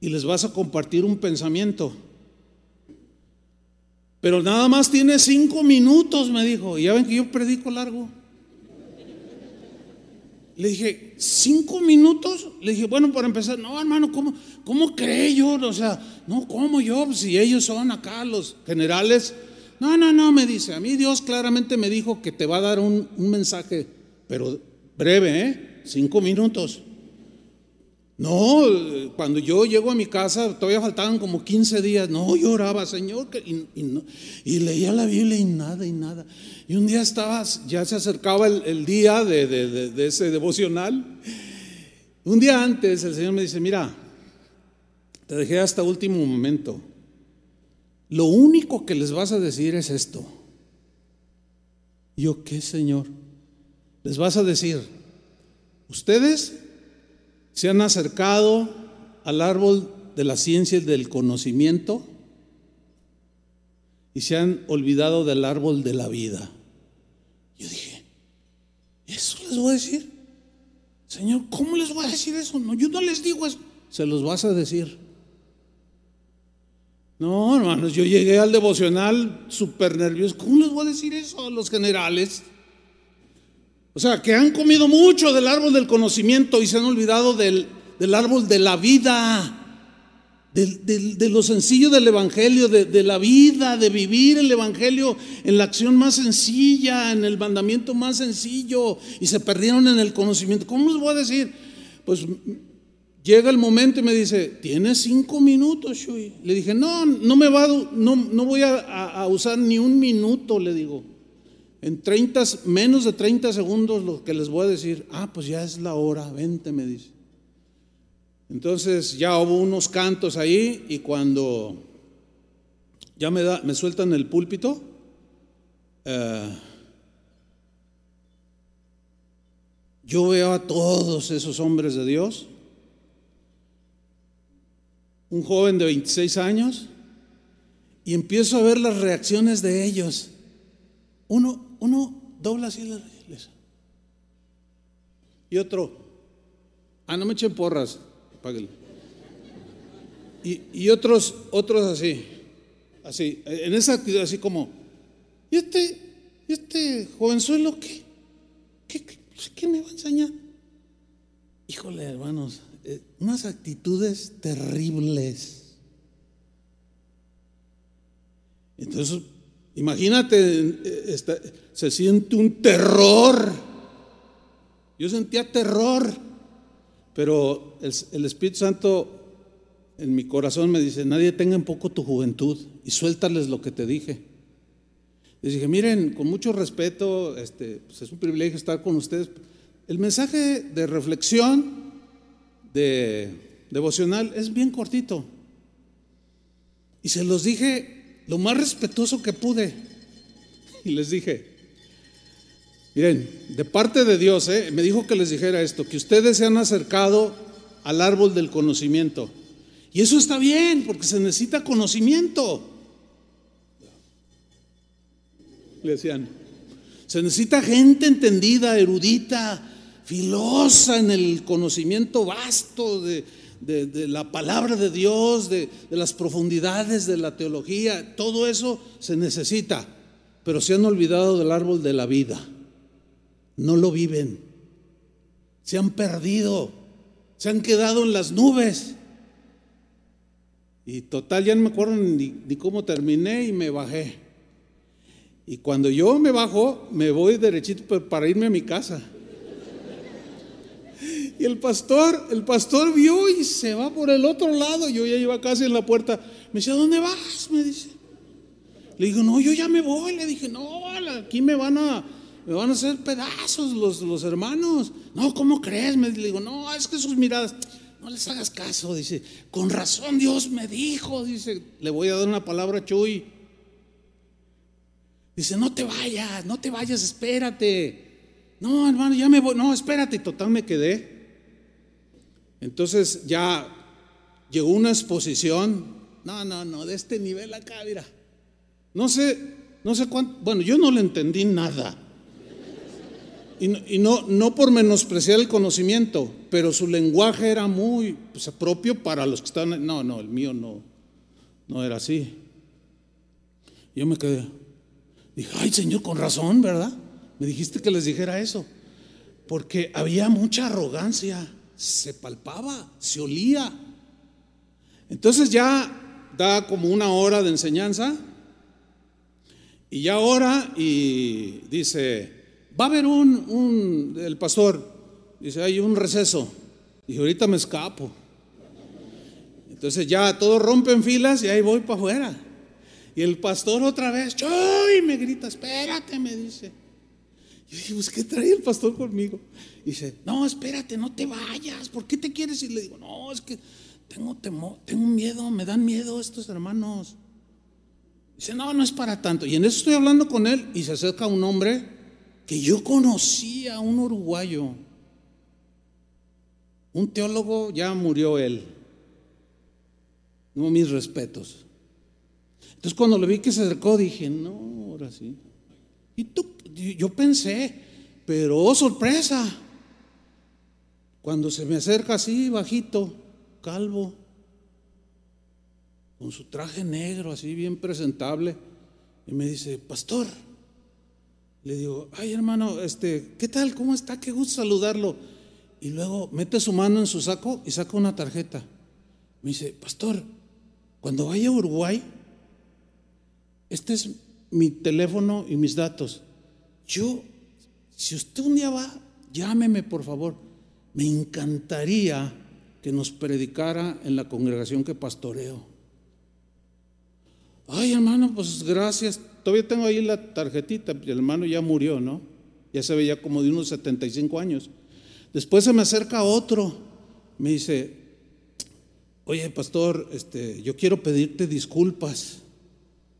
y les vas a compartir un pensamiento. Pero nada más tiene cinco minutos, me dijo. Y ya ven que yo predico largo. Le dije, ¿cinco minutos? Le dije, bueno, para empezar, no, hermano, ¿cómo, cómo cree yo? O sea, no, ¿cómo yo? Si ellos son acá los generales. No, no, no, me dice, a mí Dios claramente me dijo que te va a dar un, un mensaje, pero breve, ¿eh? Cinco minutos. No, cuando yo llego a mi casa, todavía faltaban como 15 días. No, lloraba, Señor, y, leía la Biblia y nada, y nada. Y un día estaba, ya se acercaba el, día de, ese devocional. Un día antes el Señor me dice, mira, te dejé hasta último momento. Lo único que les vas a decir es esto. Yo, ¿qué, Señor? Les vas a decir, ustedes se han acercado al árbol de la ciencia y del conocimiento y se han olvidado del árbol de la vida. Yo dije, ¿eso les voy a decir? Señor, ¿cómo les voy a decir eso? No, yo no les digo eso. Se los vas a decir. No, hermanos, yo llegué al devocional súper nervioso. ¿Cómo les voy a decir eso a los generales? O sea, que han comido mucho del árbol del conocimiento y se han olvidado del, árbol de la vida, de lo sencillo del Evangelio, de, de, la vida, de vivir el Evangelio en la acción más sencilla, en el mandamiento más sencillo, y se perdieron en el conocimiento. ¿Cómo les voy a decir? Pues llega el momento y me dice, tienes cinco minutos, Shui. Le dije, no, no me va, no, no voy a usar ni un minuto, le digo. En 30, menos de 30 segundos lo que les voy a decir, ah, pues ya es la hora, vente, me dice. Entonces ya hubo unos cantos ahí y cuando ya me, da, me sueltan el púlpito, eh, yo veo a todos esos hombres de Dios, un joven de 26 años, y empiezo a ver las reacciones de ellos. Uno, uno dobla así las reglas. Y otro, ah, no me echen porras, Y, y, otros, otros así, así, en esa actitud, así como, ¿y este, este jovenzuelo qué? ¿Qué, qué, me va a enseñar? Híjole, hermanos, eh, unas actitudes terribles. Entonces Imagínate, se siente un terror Yo sentía terror, pero el, Espíritu Santo en mi corazón me dice, nadie tenga en poco tu juventud y suéltales lo que te dije. Les dije, miren, con mucho respeto, este, pues es un privilegio estar con ustedes. El mensaje de reflexión, de devocional, es bien cortito. Y se los dije lo más respetuoso que pude. Y les dije, miren, de parte de Dios, ¿eh? me dijo que les dijera esto, que ustedes se han acercado al árbol del conocimiento. Y eso está bien, porque se necesita conocimiento. Le decían, se necesita gente entendida, erudita, filosa en el conocimiento vasto de, la palabra de Dios, de, de las profundidades de la teología. Todo eso se necesita, pero se han olvidado del árbol de la vida. No lo viven. Se han perdido. Se han quedado en las nubes. Y total, ya no me acuerdo ni, cómo terminé y me bajé. Y cuando yo me bajo, me voy derechito para irme a mi casa. Y el pastor, el pastor vio y se va por el otro lado. Yo ya iba casi en la puerta. Me dice, ¿a dónde vas? Me dice. Le digo, no, yo ya me voy. Le dije, no, aquí me van a, me van a hacer pedazos los, los hermanos. No, ¿cómo crees? Me le digo, no, es que sus miradas. No les hagas caso, dice, con razón Dios me dijo, dice, le voy a dar una palabra a Chuy. Dice, no te vayas, no te vayas, espérate. No, hermano, ya me voy, no, espérate, total me quedé. Entonces ya llegó una exposición, no, no, no, de este nivel acá, mira. No sé, no sé cuánto, bueno, yo no le entendí nada. Y, no, no por menospreciar el conocimiento, pero su lenguaje era muy pues, propio para los que estaban. No, no, el mío no, no era así. Yo me quedé. Dije, ay Señor, con razón, ¿verdad? Me dijiste que les dijera eso. Porque había mucha arrogancia, se palpaba, se olía. Entonces ya da como una hora de enseñanza y ya ora y dice, Va a haber un, el pastor, dice, hay un receso. Y ahorita me escapo. Entonces ya todos rompen filas y ahí voy para afuera. Y el pastor otra vez, ¡Choy! me grita, espérate, me dice. Yo dije, pues, ¿qué trae el pastor conmigo? dice, no, espérate, no te vayas, ¿por qué te quieres? Y le digo, no, es que tengo temor, tengo miedo, me dan miedo estos hermanos. Dice, no, no es para tanto. Y en eso estoy hablando con él y se acerca un hombre que yo conocía un uruguayo, un teólogo, ya murió él. No, mis respetos. Entonces cuando le vi que se acercó dije, no, ahora sí. Y tú, yo pensé, pero oh, sorpresa. Cuando se me acerca así, bajito, calvo, con su traje negro, así bien presentable, y me dice, pastor, le digo, ay hermano, este, ¿qué tal? ¿Cómo está? Qué gusto saludarlo. Y luego mete su mano en su saco y saca una tarjeta. Me dice, pastor, cuando vaya a Uruguay, este es mi teléfono y mis datos. Yo, si usted un día va, llámeme por favor. Me encantaría que nos predicara en la congregación que pastoreo. Ay, hermano, pues gracias. Todavía tengo ahí la tarjetita. El hermano ya murió, ¿no? Ya se veía como de unos 75 años. Después se me acerca otro. Me dice, oye, pastor, este, yo quiero pedirte disculpas.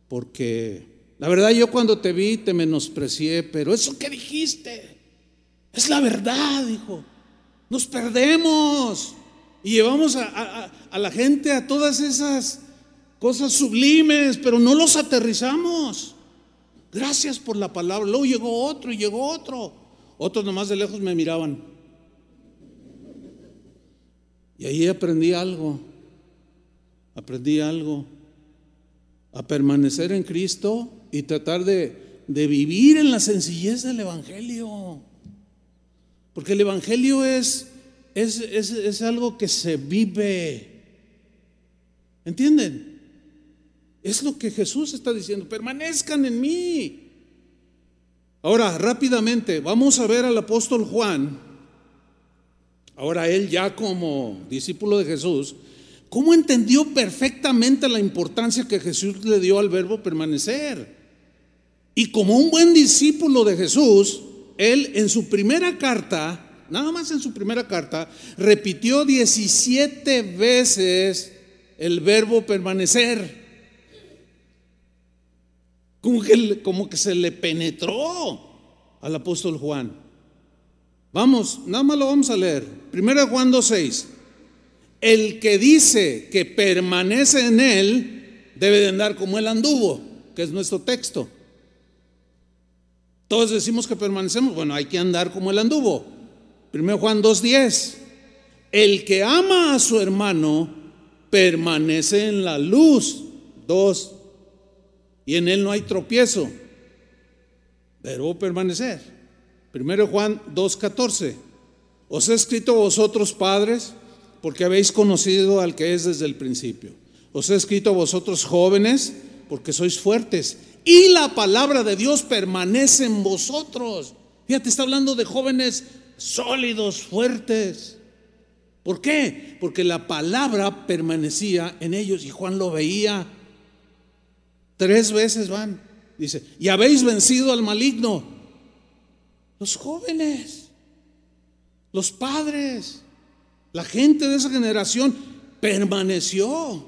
Porque la verdad yo cuando te vi te menosprecié, pero eso que dijiste es la verdad, dijo. Nos perdemos y llevamos a, a la gente a todas esas cosas sublimes, pero no los aterrizamos. Gracias por la palabra. Luego llegó otro y llegó otro. Otros nomás de lejos me miraban. Y ahí aprendí algo. Aprendí algo. A permanecer en Cristo y tratar de, vivir en la sencillez del Evangelio. Porque el Evangelio es, es, es algo que se vive. ¿Entienden? Es lo que Jesús está diciendo, permanezcan en mí. Ahora, rápidamente, vamos a ver al apóstol Juan Ahora él ya como discípulo de Jesús, ¿cómo entendió perfectamente la importancia que Jesús le dio al verbo permanecer? Y como un buen discípulo de Jesús, él en su primera carta, nada más en su primera carta, repitió 17 veces el verbo permanecer. Como que, como que se le penetró al apóstol Juan. Vamos, nada más lo vamos a leer. Primero Juan 2.6. El que dice que permanece en él debe de andar como él anduvo, que es nuestro texto. Todos decimos que permanecemos, bueno, hay que andar como él anduvo. Primero Juan 2.10. El que ama a su hermano permanece en la luz. Dos. Y en él no hay tropiezo. Pero permanecer. Primero Juan 2.14. Os he escrito vosotros padres porque habéis conocido al que es desde el principio. Os he escrito vosotros jóvenes porque sois fuertes y la palabra de Dios permanece en vosotros. Fíjate, está hablando de jóvenes sólidos, fuertes. ¿Por qué? Porque la palabra permanecía en ellos y Juan lo veía. Tres veces van. Dice, y habéis vencido al maligno. Los jóvenes, los padres, la gente de esa generación permaneció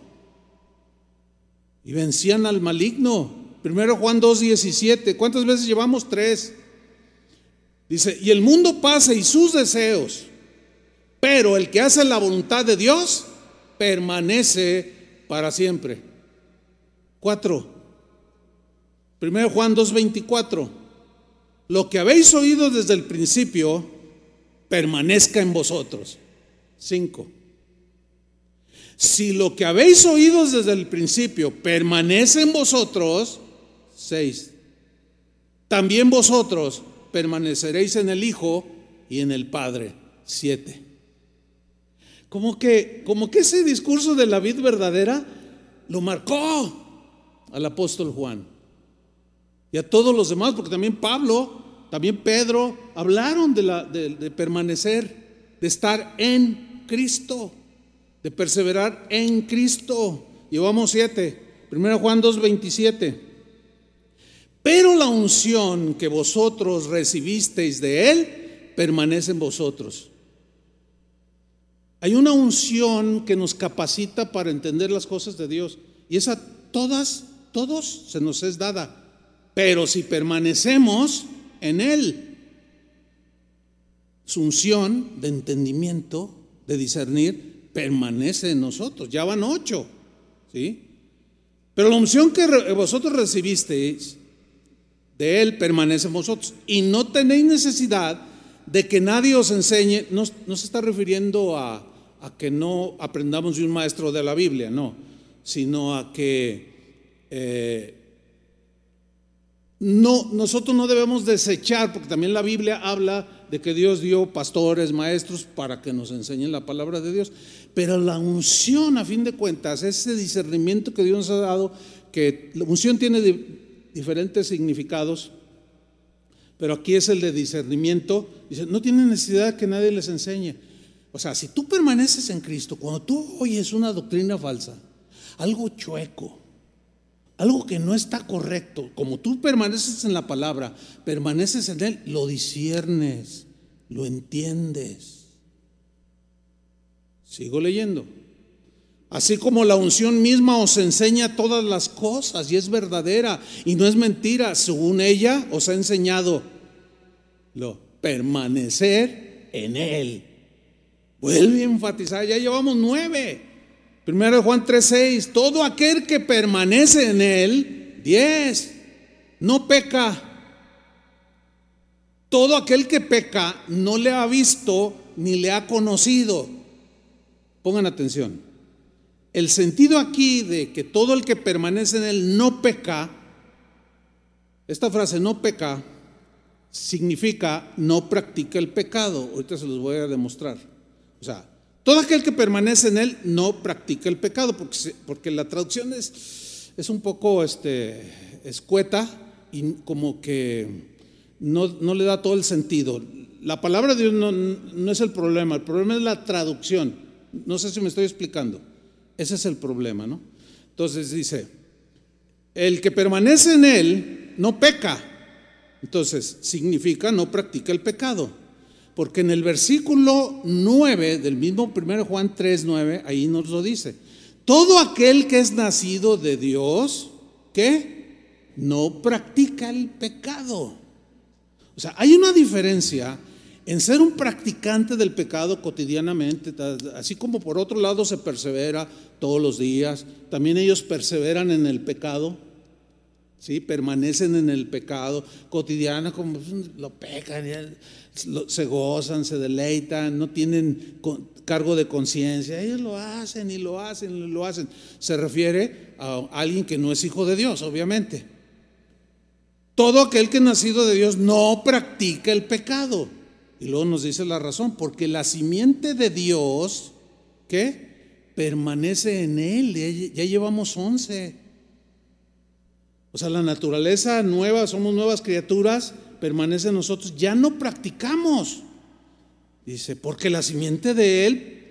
y vencían al maligno. Primero Juan 2.17. ¿Cuántas veces llevamos? Tres. Dice, y el mundo pasa y sus deseos, pero el que hace la voluntad de Dios permanece para siempre. Cuatro. Primero Juan 2.24. Lo que habéis oído desde el principio, permanezca en vosotros. Cinco. Si lo que habéis oído desde el principio permanece en vosotros, 6. También vosotros permaneceréis en el Hijo y en el Padre. 7. Como que, como que ese discurso de la vida verdadera lo marcó al apóstol Juan y a todos los demás, porque también Pablo, también Pedro hablaron de, la, de, de permanecer, de estar en Cristo, de perseverar en Cristo. Llevamos 7. Primero Juan 2, 27. Pero la unción que vosotros recibisteis de Él permanece en vosotros. Hay una unción que nos capacita para entender las cosas de Dios. Y esa todas, todos se nos es dada. Pero si permanecemos en Él, su unción de entendimiento, de discernir, permanece en nosotros. Ya van ocho. ¿sí? Pero la unción que vosotros recibisteis de Él permanece en vosotros. Y no tenéis necesidad de que nadie os enseñe, no, se está refiriendo a, que no aprendamos de un maestro de la Biblia, no, sino a que eh, no, nosotros no debemos desechar, porque también la Biblia habla de que Dios dio pastores, maestros, para que nos enseñen la palabra de Dios. Pero la unción, a fin de cuentas, ese discernimiento que Dios nos ha dado, que la unción tiene diferentes significados, pero aquí es el de discernimiento. Dice, no tiene necesidad que nadie les enseñe. O sea, si tú permaneces en Cristo, cuando tú oyes una doctrina falsa, algo chueco, algo que no está correcto, como tú permaneces en la palabra, permaneces en Él, lo disiernes, lo entiendes. Sigo leyendo. Así como la unción misma os enseña todas las cosas y es verdadera y no es mentira, según ella os ha enseñado lo permanecer en él. Vuelve a enfatizar, ya llevamos nueve. Primero Juan 3:6, todo aquel que permanece en él, diez, no peca. Todo aquel que peca no le ha visto ni le ha conocido. Pongan atención. El sentido aquí de que todo el que permanece en él no peca, esta frase no peca, significa no practica el pecado. Ahorita se los voy a demostrar. O sea, todo aquel que permanece en él no practica el pecado, porque, porque la traducción es, es un poco este, escueta y como que no, no le da todo el sentido. la palabra de Dios no, no es el problema, el problema es la traducción. No sé si me estoy explicando. Ese es el problema, ¿no? Entonces dice, el que permanece en él no peca. Entonces, significa no practica el pecado. Porque en el versículo 9 del mismo 1 Juan 3, 9, ahí nos lo dice. Todo aquel que es nacido de Dios, ¿qué? No practica el pecado. O sea, hay una diferencia en ser un practicante del pecado cotidianamente, así como por otro lado se persevera todos los días, también ellos perseveran en el pecado, ¿sí? permanecen en el pecado cotidiano, como lo pecan, se gozan, se deleitan, no tienen cargo de conciencia, ellos lo hacen y lo hacen y lo hacen. Se refiere a alguien que no es hijo de Dios, obviamente. Todo aquel que nacido de Dios no practica el pecado. Y luego nos dice la razón, porque la simiente de Dios, ¿qué? Permanece en él. Ya llevamos 11. O sea, la naturaleza nueva, somos nuevas criaturas, permanece en nosotros. Ya no practicamos. Dice, porque la simiente de él,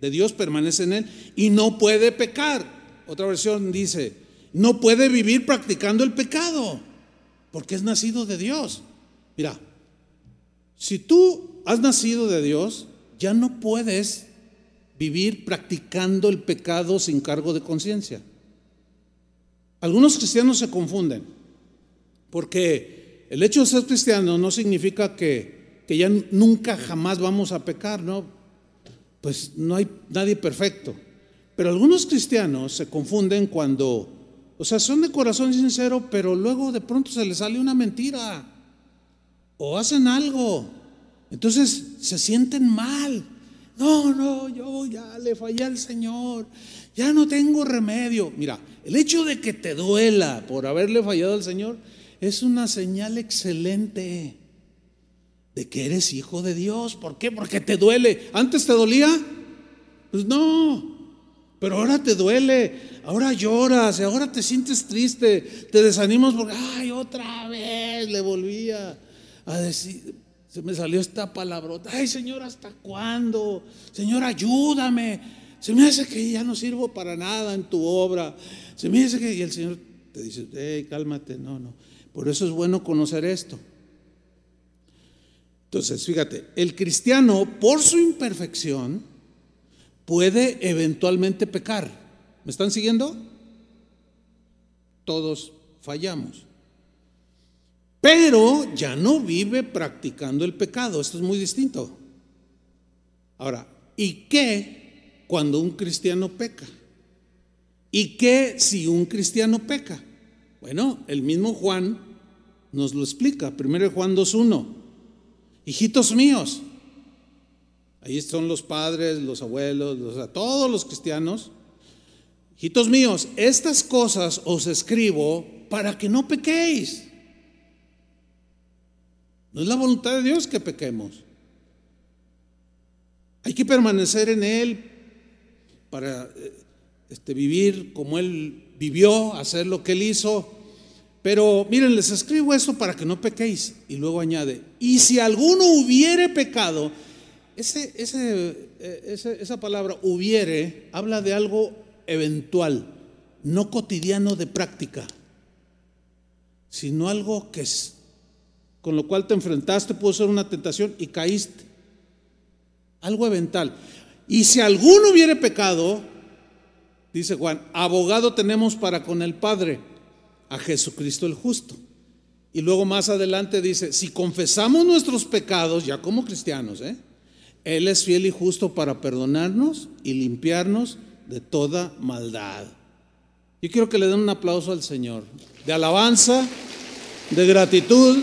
de Dios, permanece en él y no puede pecar. Otra versión dice, no puede vivir practicando el pecado, porque es nacido de Dios. Mira, si tú has nacido de Dios, ya no puedes vivir practicando el pecado sin cargo de conciencia. Algunos cristianos se confunden, porque el hecho de ser cristiano no significa que, que ya nunca jamás vamos a pecar, ¿no? Pues no hay nadie perfecto. Pero algunos cristianos se confunden cuando, o sea, son de corazón sincero, pero luego de pronto se les sale una mentira o hacen algo. Entonces se sienten mal. No, no, yo ya le fallé al Señor. Ya no tengo remedio. Mira, el hecho de que te duela por haberle fallado al Señor es una señal excelente de que eres hijo de Dios. ¿Por qué? Porque te duele. ¿Antes te dolía? Pues no. Pero ahora te duele, ahora lloras, ahora te sientes triste, te desanimas porque, ay, otra vez le volvía a decir, se me salió esta palabrota, ay Señor, ¿hasta cuándo? Señor, ayúdame. Se me hace que ya no sirvo para nada en tu obra. Se me hace que, y el Señor te dice, hey, cálmate, no, no. Por eso es bueno conocer esto. Entonces, fíjate, el cristiano, por su imperfección, puede eventualmente pecar. ¿Me están siguiendo? Todos fallamos pero ya no vive practicando el pecado. Esto es muy distinto. Ahora, ¿y qué cuando un cristiano peca? ¿Y qué si un cristiano peca? Bueno, el mismo Juan nos lo explica. Primero Juan 2.1. Hijitos míos. Ahí son los padres, los abuelos, los, todos los cristianos. Hijitos míos, estas cosas os escribo para que no pequéis. No es la voluntad de Dios que pequemos. Hay que permanecer en Él para eh, este, vivir como Él vivió, hacer lo que Él hizo. Pero miren, les escribo eso para que no pequéis. Y luego añade, y si alguno hubiere pecado, ese, eh, esa palabra hubiere habla de algo eventual, no cotidiano de práctica, sino algo que es con lo cual te enfrentaste, pudo ser una tentación y caíste. Algo eventual. Y si alguno hubiere pecado, dice Juan, abogado tenemos para con el Padre, a Jesucristo el justo. Y luego más adelante dice, si confesamos nuestros pecados, ya como cristianos, ¿eh? Él es fiel y justo para perdonarnos y limpiarnos de toda maldad. Yo quiero que le den un aplauso al Señor, de alabanza, de gratitud.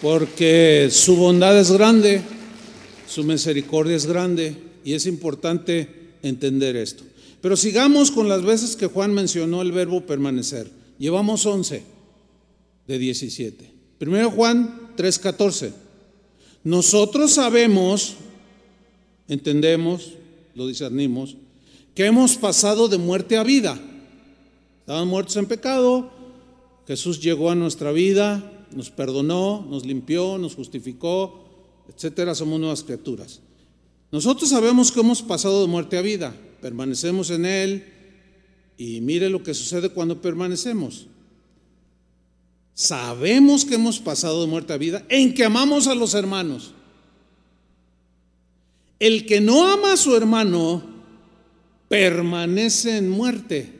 Porque su bondad es grande, su misericordia es grande y es importante entender esto. Pero sigamos con las veces que Juan mencionó el verbo permanecer. Llevamos 11 de 17. Primero Juan 3:14. Nosotros sabemos, entendemos, lo discernimos, que hemos pasado de muerte a vida. Estaban muertos en pecado, Jesús llegó a nuestra vida, nos perdonó, nos limpió, nos justificó, etcétera, somos nuevas criaturas. Nosotros sabemos que hemos pasado de muerte a vida, permanecemos en Él y mire lo que sucede cuando permanecemos. Sabemos que hemos pasado de muerte a vida en que amamos a los hermanos. El que no ama a su hermano permanece en muerte.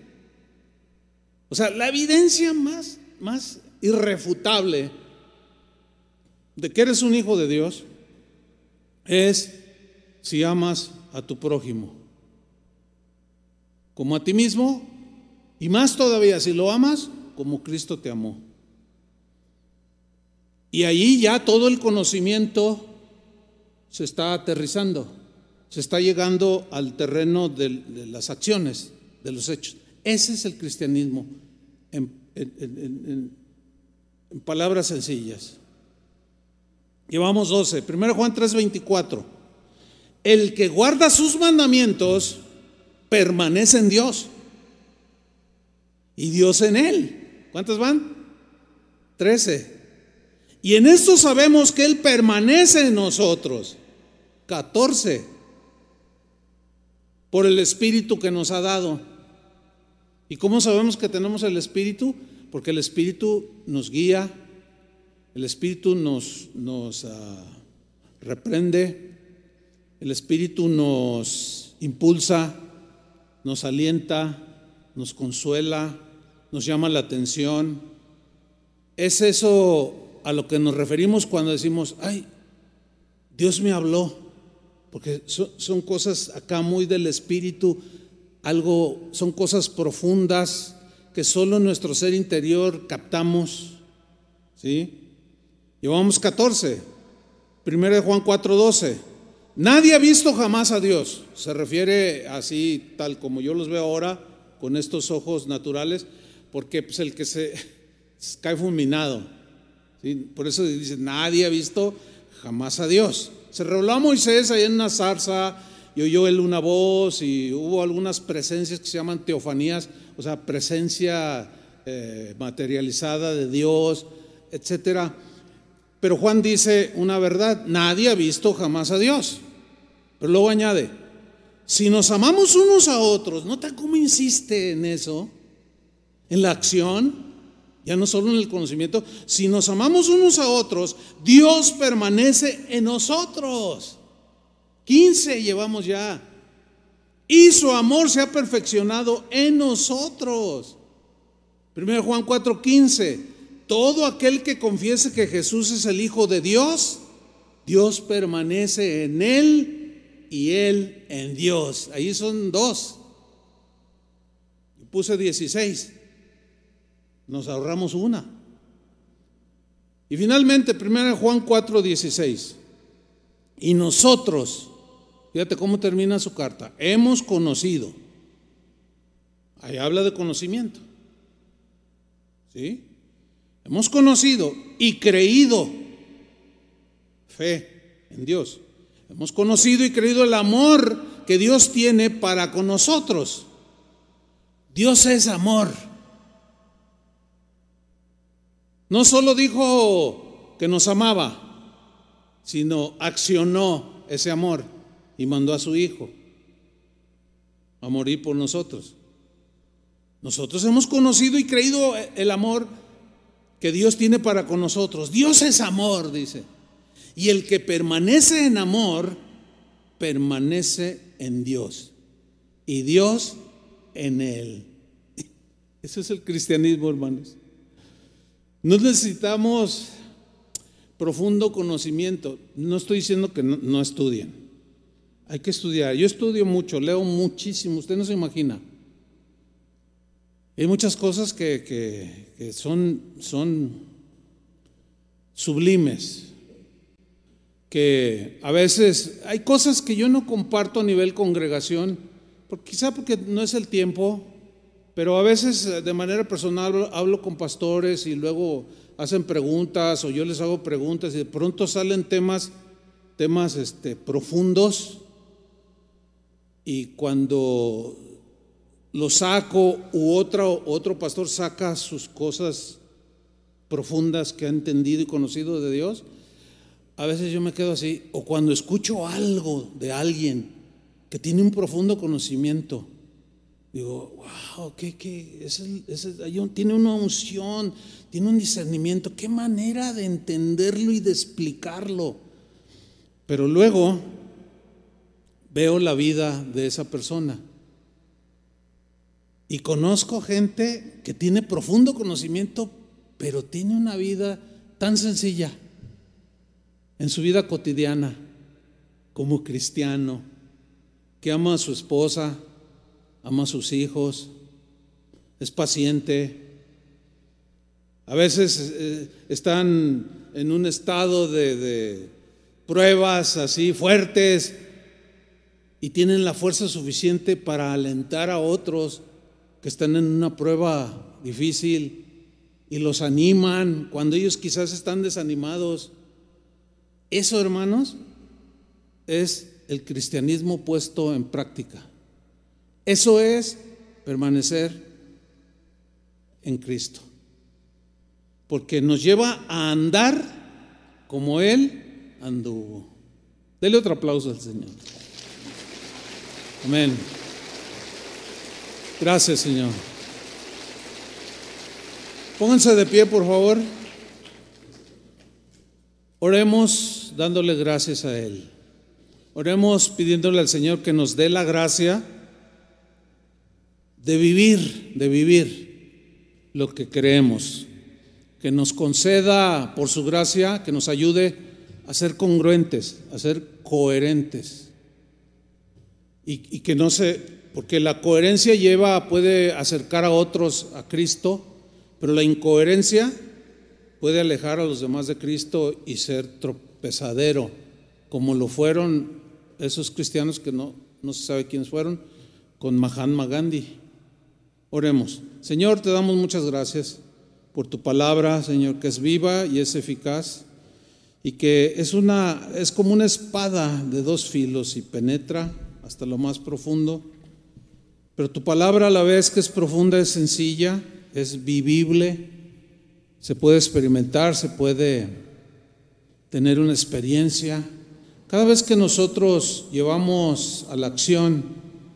O sea, la evidencia más, más irrefutable de que eres un hijo de Dios es si amas a tu prójimo como a ti mismo y más todavía si lo amas como Cristo te amó. Y ahí ya todo el conocimiento se está aterrizando, se está llegando al terreno de, las acciones, de los hechos. Ese es el cristianismo en, palabras sencillas. Llevamos 12. 1 Juan 3:24. El que guarda sus mandamientos permanece en Dios y Dios en él. ¿Cuántos van? 13. Y en esto sabemos que Él permanece en nosotros. 14. Por el Espíritu que nos ha dado. ¿Y cómo sabemos que tenemos el Espíritu? Porque el Espíritu nos guía, el Espíritu nos, nos ah, reprende, el Espíritu nos impulsa, nos alienta, nos consuela, nos llama la atención. Es eso a lo que nos referimos cuando decimos, ay, Dios me habló, porque son, cosas acá muy del Espíritu, algo, son cosas profundas que solo nuestro ser interior captamos. ¿Sí? Llevamos 14. Primero de Juan 4:12. Nadie ha visto jamás a Dios. Se refiere así, tal como yo los veo ahora, con estos ojos naturales, porque pues, el que se cae fulminado. Por eso dice, nadie ha visto jamás a Dios. Se reveló a Moisés ahí en una zarza y oyó él una voz y hubo algunas presencias que se llaman teofanías, o sea, presencia eh, materializada de Dios, etcétera. Pero Juan dice una verdad, nadie ha visto jamás a Dios. Pero luego añade, si nos amamos unos a otros, ¿nota cómo insiste en eso? En la acción, ya no solo en el conocimiento, si nos amamos unos a otros, Dios permanece en nosotros. 15 llevamos ya. Y su amor se ha perfeccionado en nosotros. Primero Juan 4:15. Todo aquel que confiese que Jesús es el Hijo de Dios, Dios permanece en él y él en Dios. Ahí son dos. Puse 16. Nos ahorramos una. Y finalmente, 1 Juan 4, 16. Y nosotros, fíjate cómo termina su carta, hemos conocido. Ahí habla de conocimiento. ¿Sí? Hemos conocido y creído. Fe en Dios. Hemos conocido y creído el amor que Dios tiene para con nosotros. Dios es amor. No solo dijo que nos amaba, sino accionó ese amor y mandó a su Hijo a morir por nosotros. Nosotros hemos conocido y creído el amor que Dios tiene para con nosotros. Dios es amor, dice. Y el que permanece en amor, permanece en Dios. Y Dios en él. Eso es el cristianismo, hermanos. No necesitamos profundo conocimiento. No estoy diciendo que no, estudien. Hay que estudiar. Yo estudio mucho, leo muchísimo. Usted no se imagina. Hay muchas cosas que, son, son sublimes. Que a veces hay cosas que yo no comparto a nivel congregación, quizá porque no es el tiempo, pero a veces eh, de manera personal hablo con pastores y luego hacen preguntas o yo les hago preguntas y de pronto salen temas, temas este, profundos y cuando lo saco u otro, otro pastor saca sus cosas profundas que ha entendido y conocido de Dios, a veces yo me quedo así, o cuando escucho algo de alguien que tiene un profundo conocimiento, digo, wow, ¿qué, qué? tiene una unción, tiene un discernimiento, qué manera de entenderlo y de explicarlo. Pero luego veo la vida de esa persona y conozco gente que tiene profundo conocimiento, pero tiene una vida tan sencilla en su vida cotidiana como cristiano, que ama a su esposa, ama a sus hijos, es paciente. A veces eh, están en un estado de, de pruebas así fuertes y tienen la fuerza suficiente para alentar a otros que están en una prueba difícil y los animan cuando ellos quizás están desanimados. Eso, hermanos, es el cristianismo puesto en práctica. Eso es permanecer en Cristo. Porque nos lleva a andar como Él anduvo. Dele otro aplauso al Señor. Amén. Gracias, Señor. Pónganse de pie, por favor. Oremos dándole gracias a Él. Oremos pidiéndole al Señor que nos dé la gracia de vivir, de vivir lo que creemos. Que nos conceda por su gracia, que nos ayude a ser congruentes, a ser coherentes. Y, que no se porque la coherencia lleva, puede acercar a otros a Cristo, pero la incoherencia puede alejar a los demás de Cristo y ser tropezadero, como lo fueron esos cristianos que no, no se sabe quiénes fueron, con Mahatma Gandhi. Oremos. Señor, te damos muchas gracias por tu palabra, Señor, que es viva y es eficaz y que es una es como una espada de dos filos y penetra hasta lo más profundo pero tu palabra a la vez que es profunda, es sencilla, es vivible, se puede experimentar, se puede tener una experiencia. Cada vez que nosotros llevamos a la acción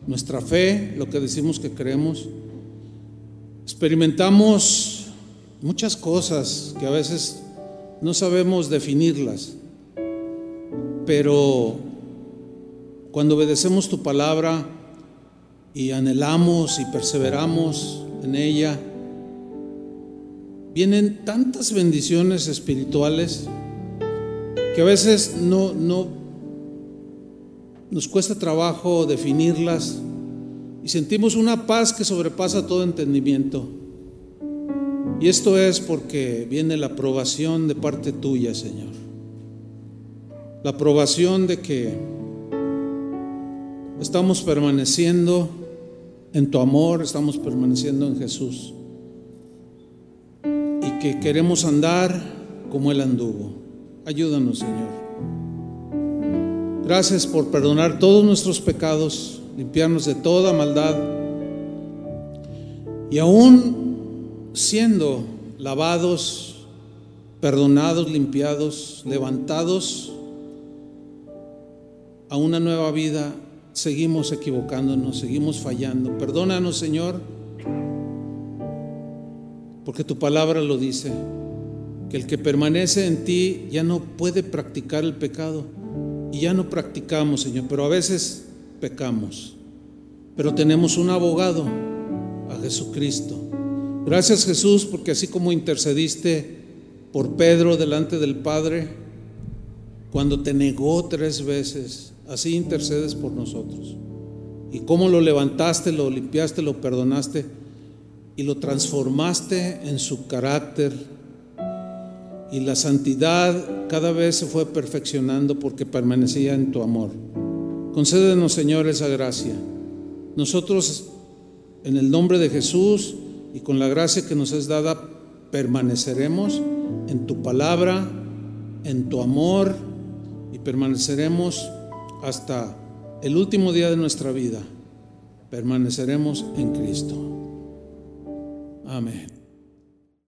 nuestra fe, lo que decimos que creemos, experimentamos muchas cosas que a veces no sabemos definirlas, pero cuando obedecemos tu palabra, y anhelamos y perseveramos en ella, vienen tantas bendiciones espirituales que a veces no, no nos cuesta trabajo definirlas y sentimos una paz que sobrepasa todo entendimiento. Y esto es porque viene la aprobación de parte tuya, Señor. La aprobación de que estamos permaneciendo en tu amor, estamos permaneciendo en Jesús. Y que queremos andar como Él anduvo. Ayúdanos, Señor. Gracias por perdonar todos nuestros pecados, limpiarnos de toda maldad. Y aún siendo lavados, perdonados, limpiados, levantados a una nueva vida, seguimos equivocándonos, seguimos fallando. Perdónanos, Señor, porque tu palabra lo dice, que el que permanece en ti ya no puede practicar el pecado. Y ya no practicamos, Señor, pero a veces pecamos. Pero tenemos un abogado, a Jesucristo. Gracias Jesús, porque así como intercediste por Pedro delante del Padre, cuando te negó tres veces, así intercedes por nosotros. Y cómo lo levantaste, lo limpiaste, lo perdonaste y lo transformaste en su carácter. Y la santidad cada vez se fue perfeccionando porque permanecía en tu amor. Concédenos, Señor, esa gracia. Nosotros, en el nombre de Jesús y con la gracia que nos es dada, permaneceremos en tu palabra, en tu amor y permaneceremos hasta el último día de nuestra vida, permaneceremos en Cristo. Amén.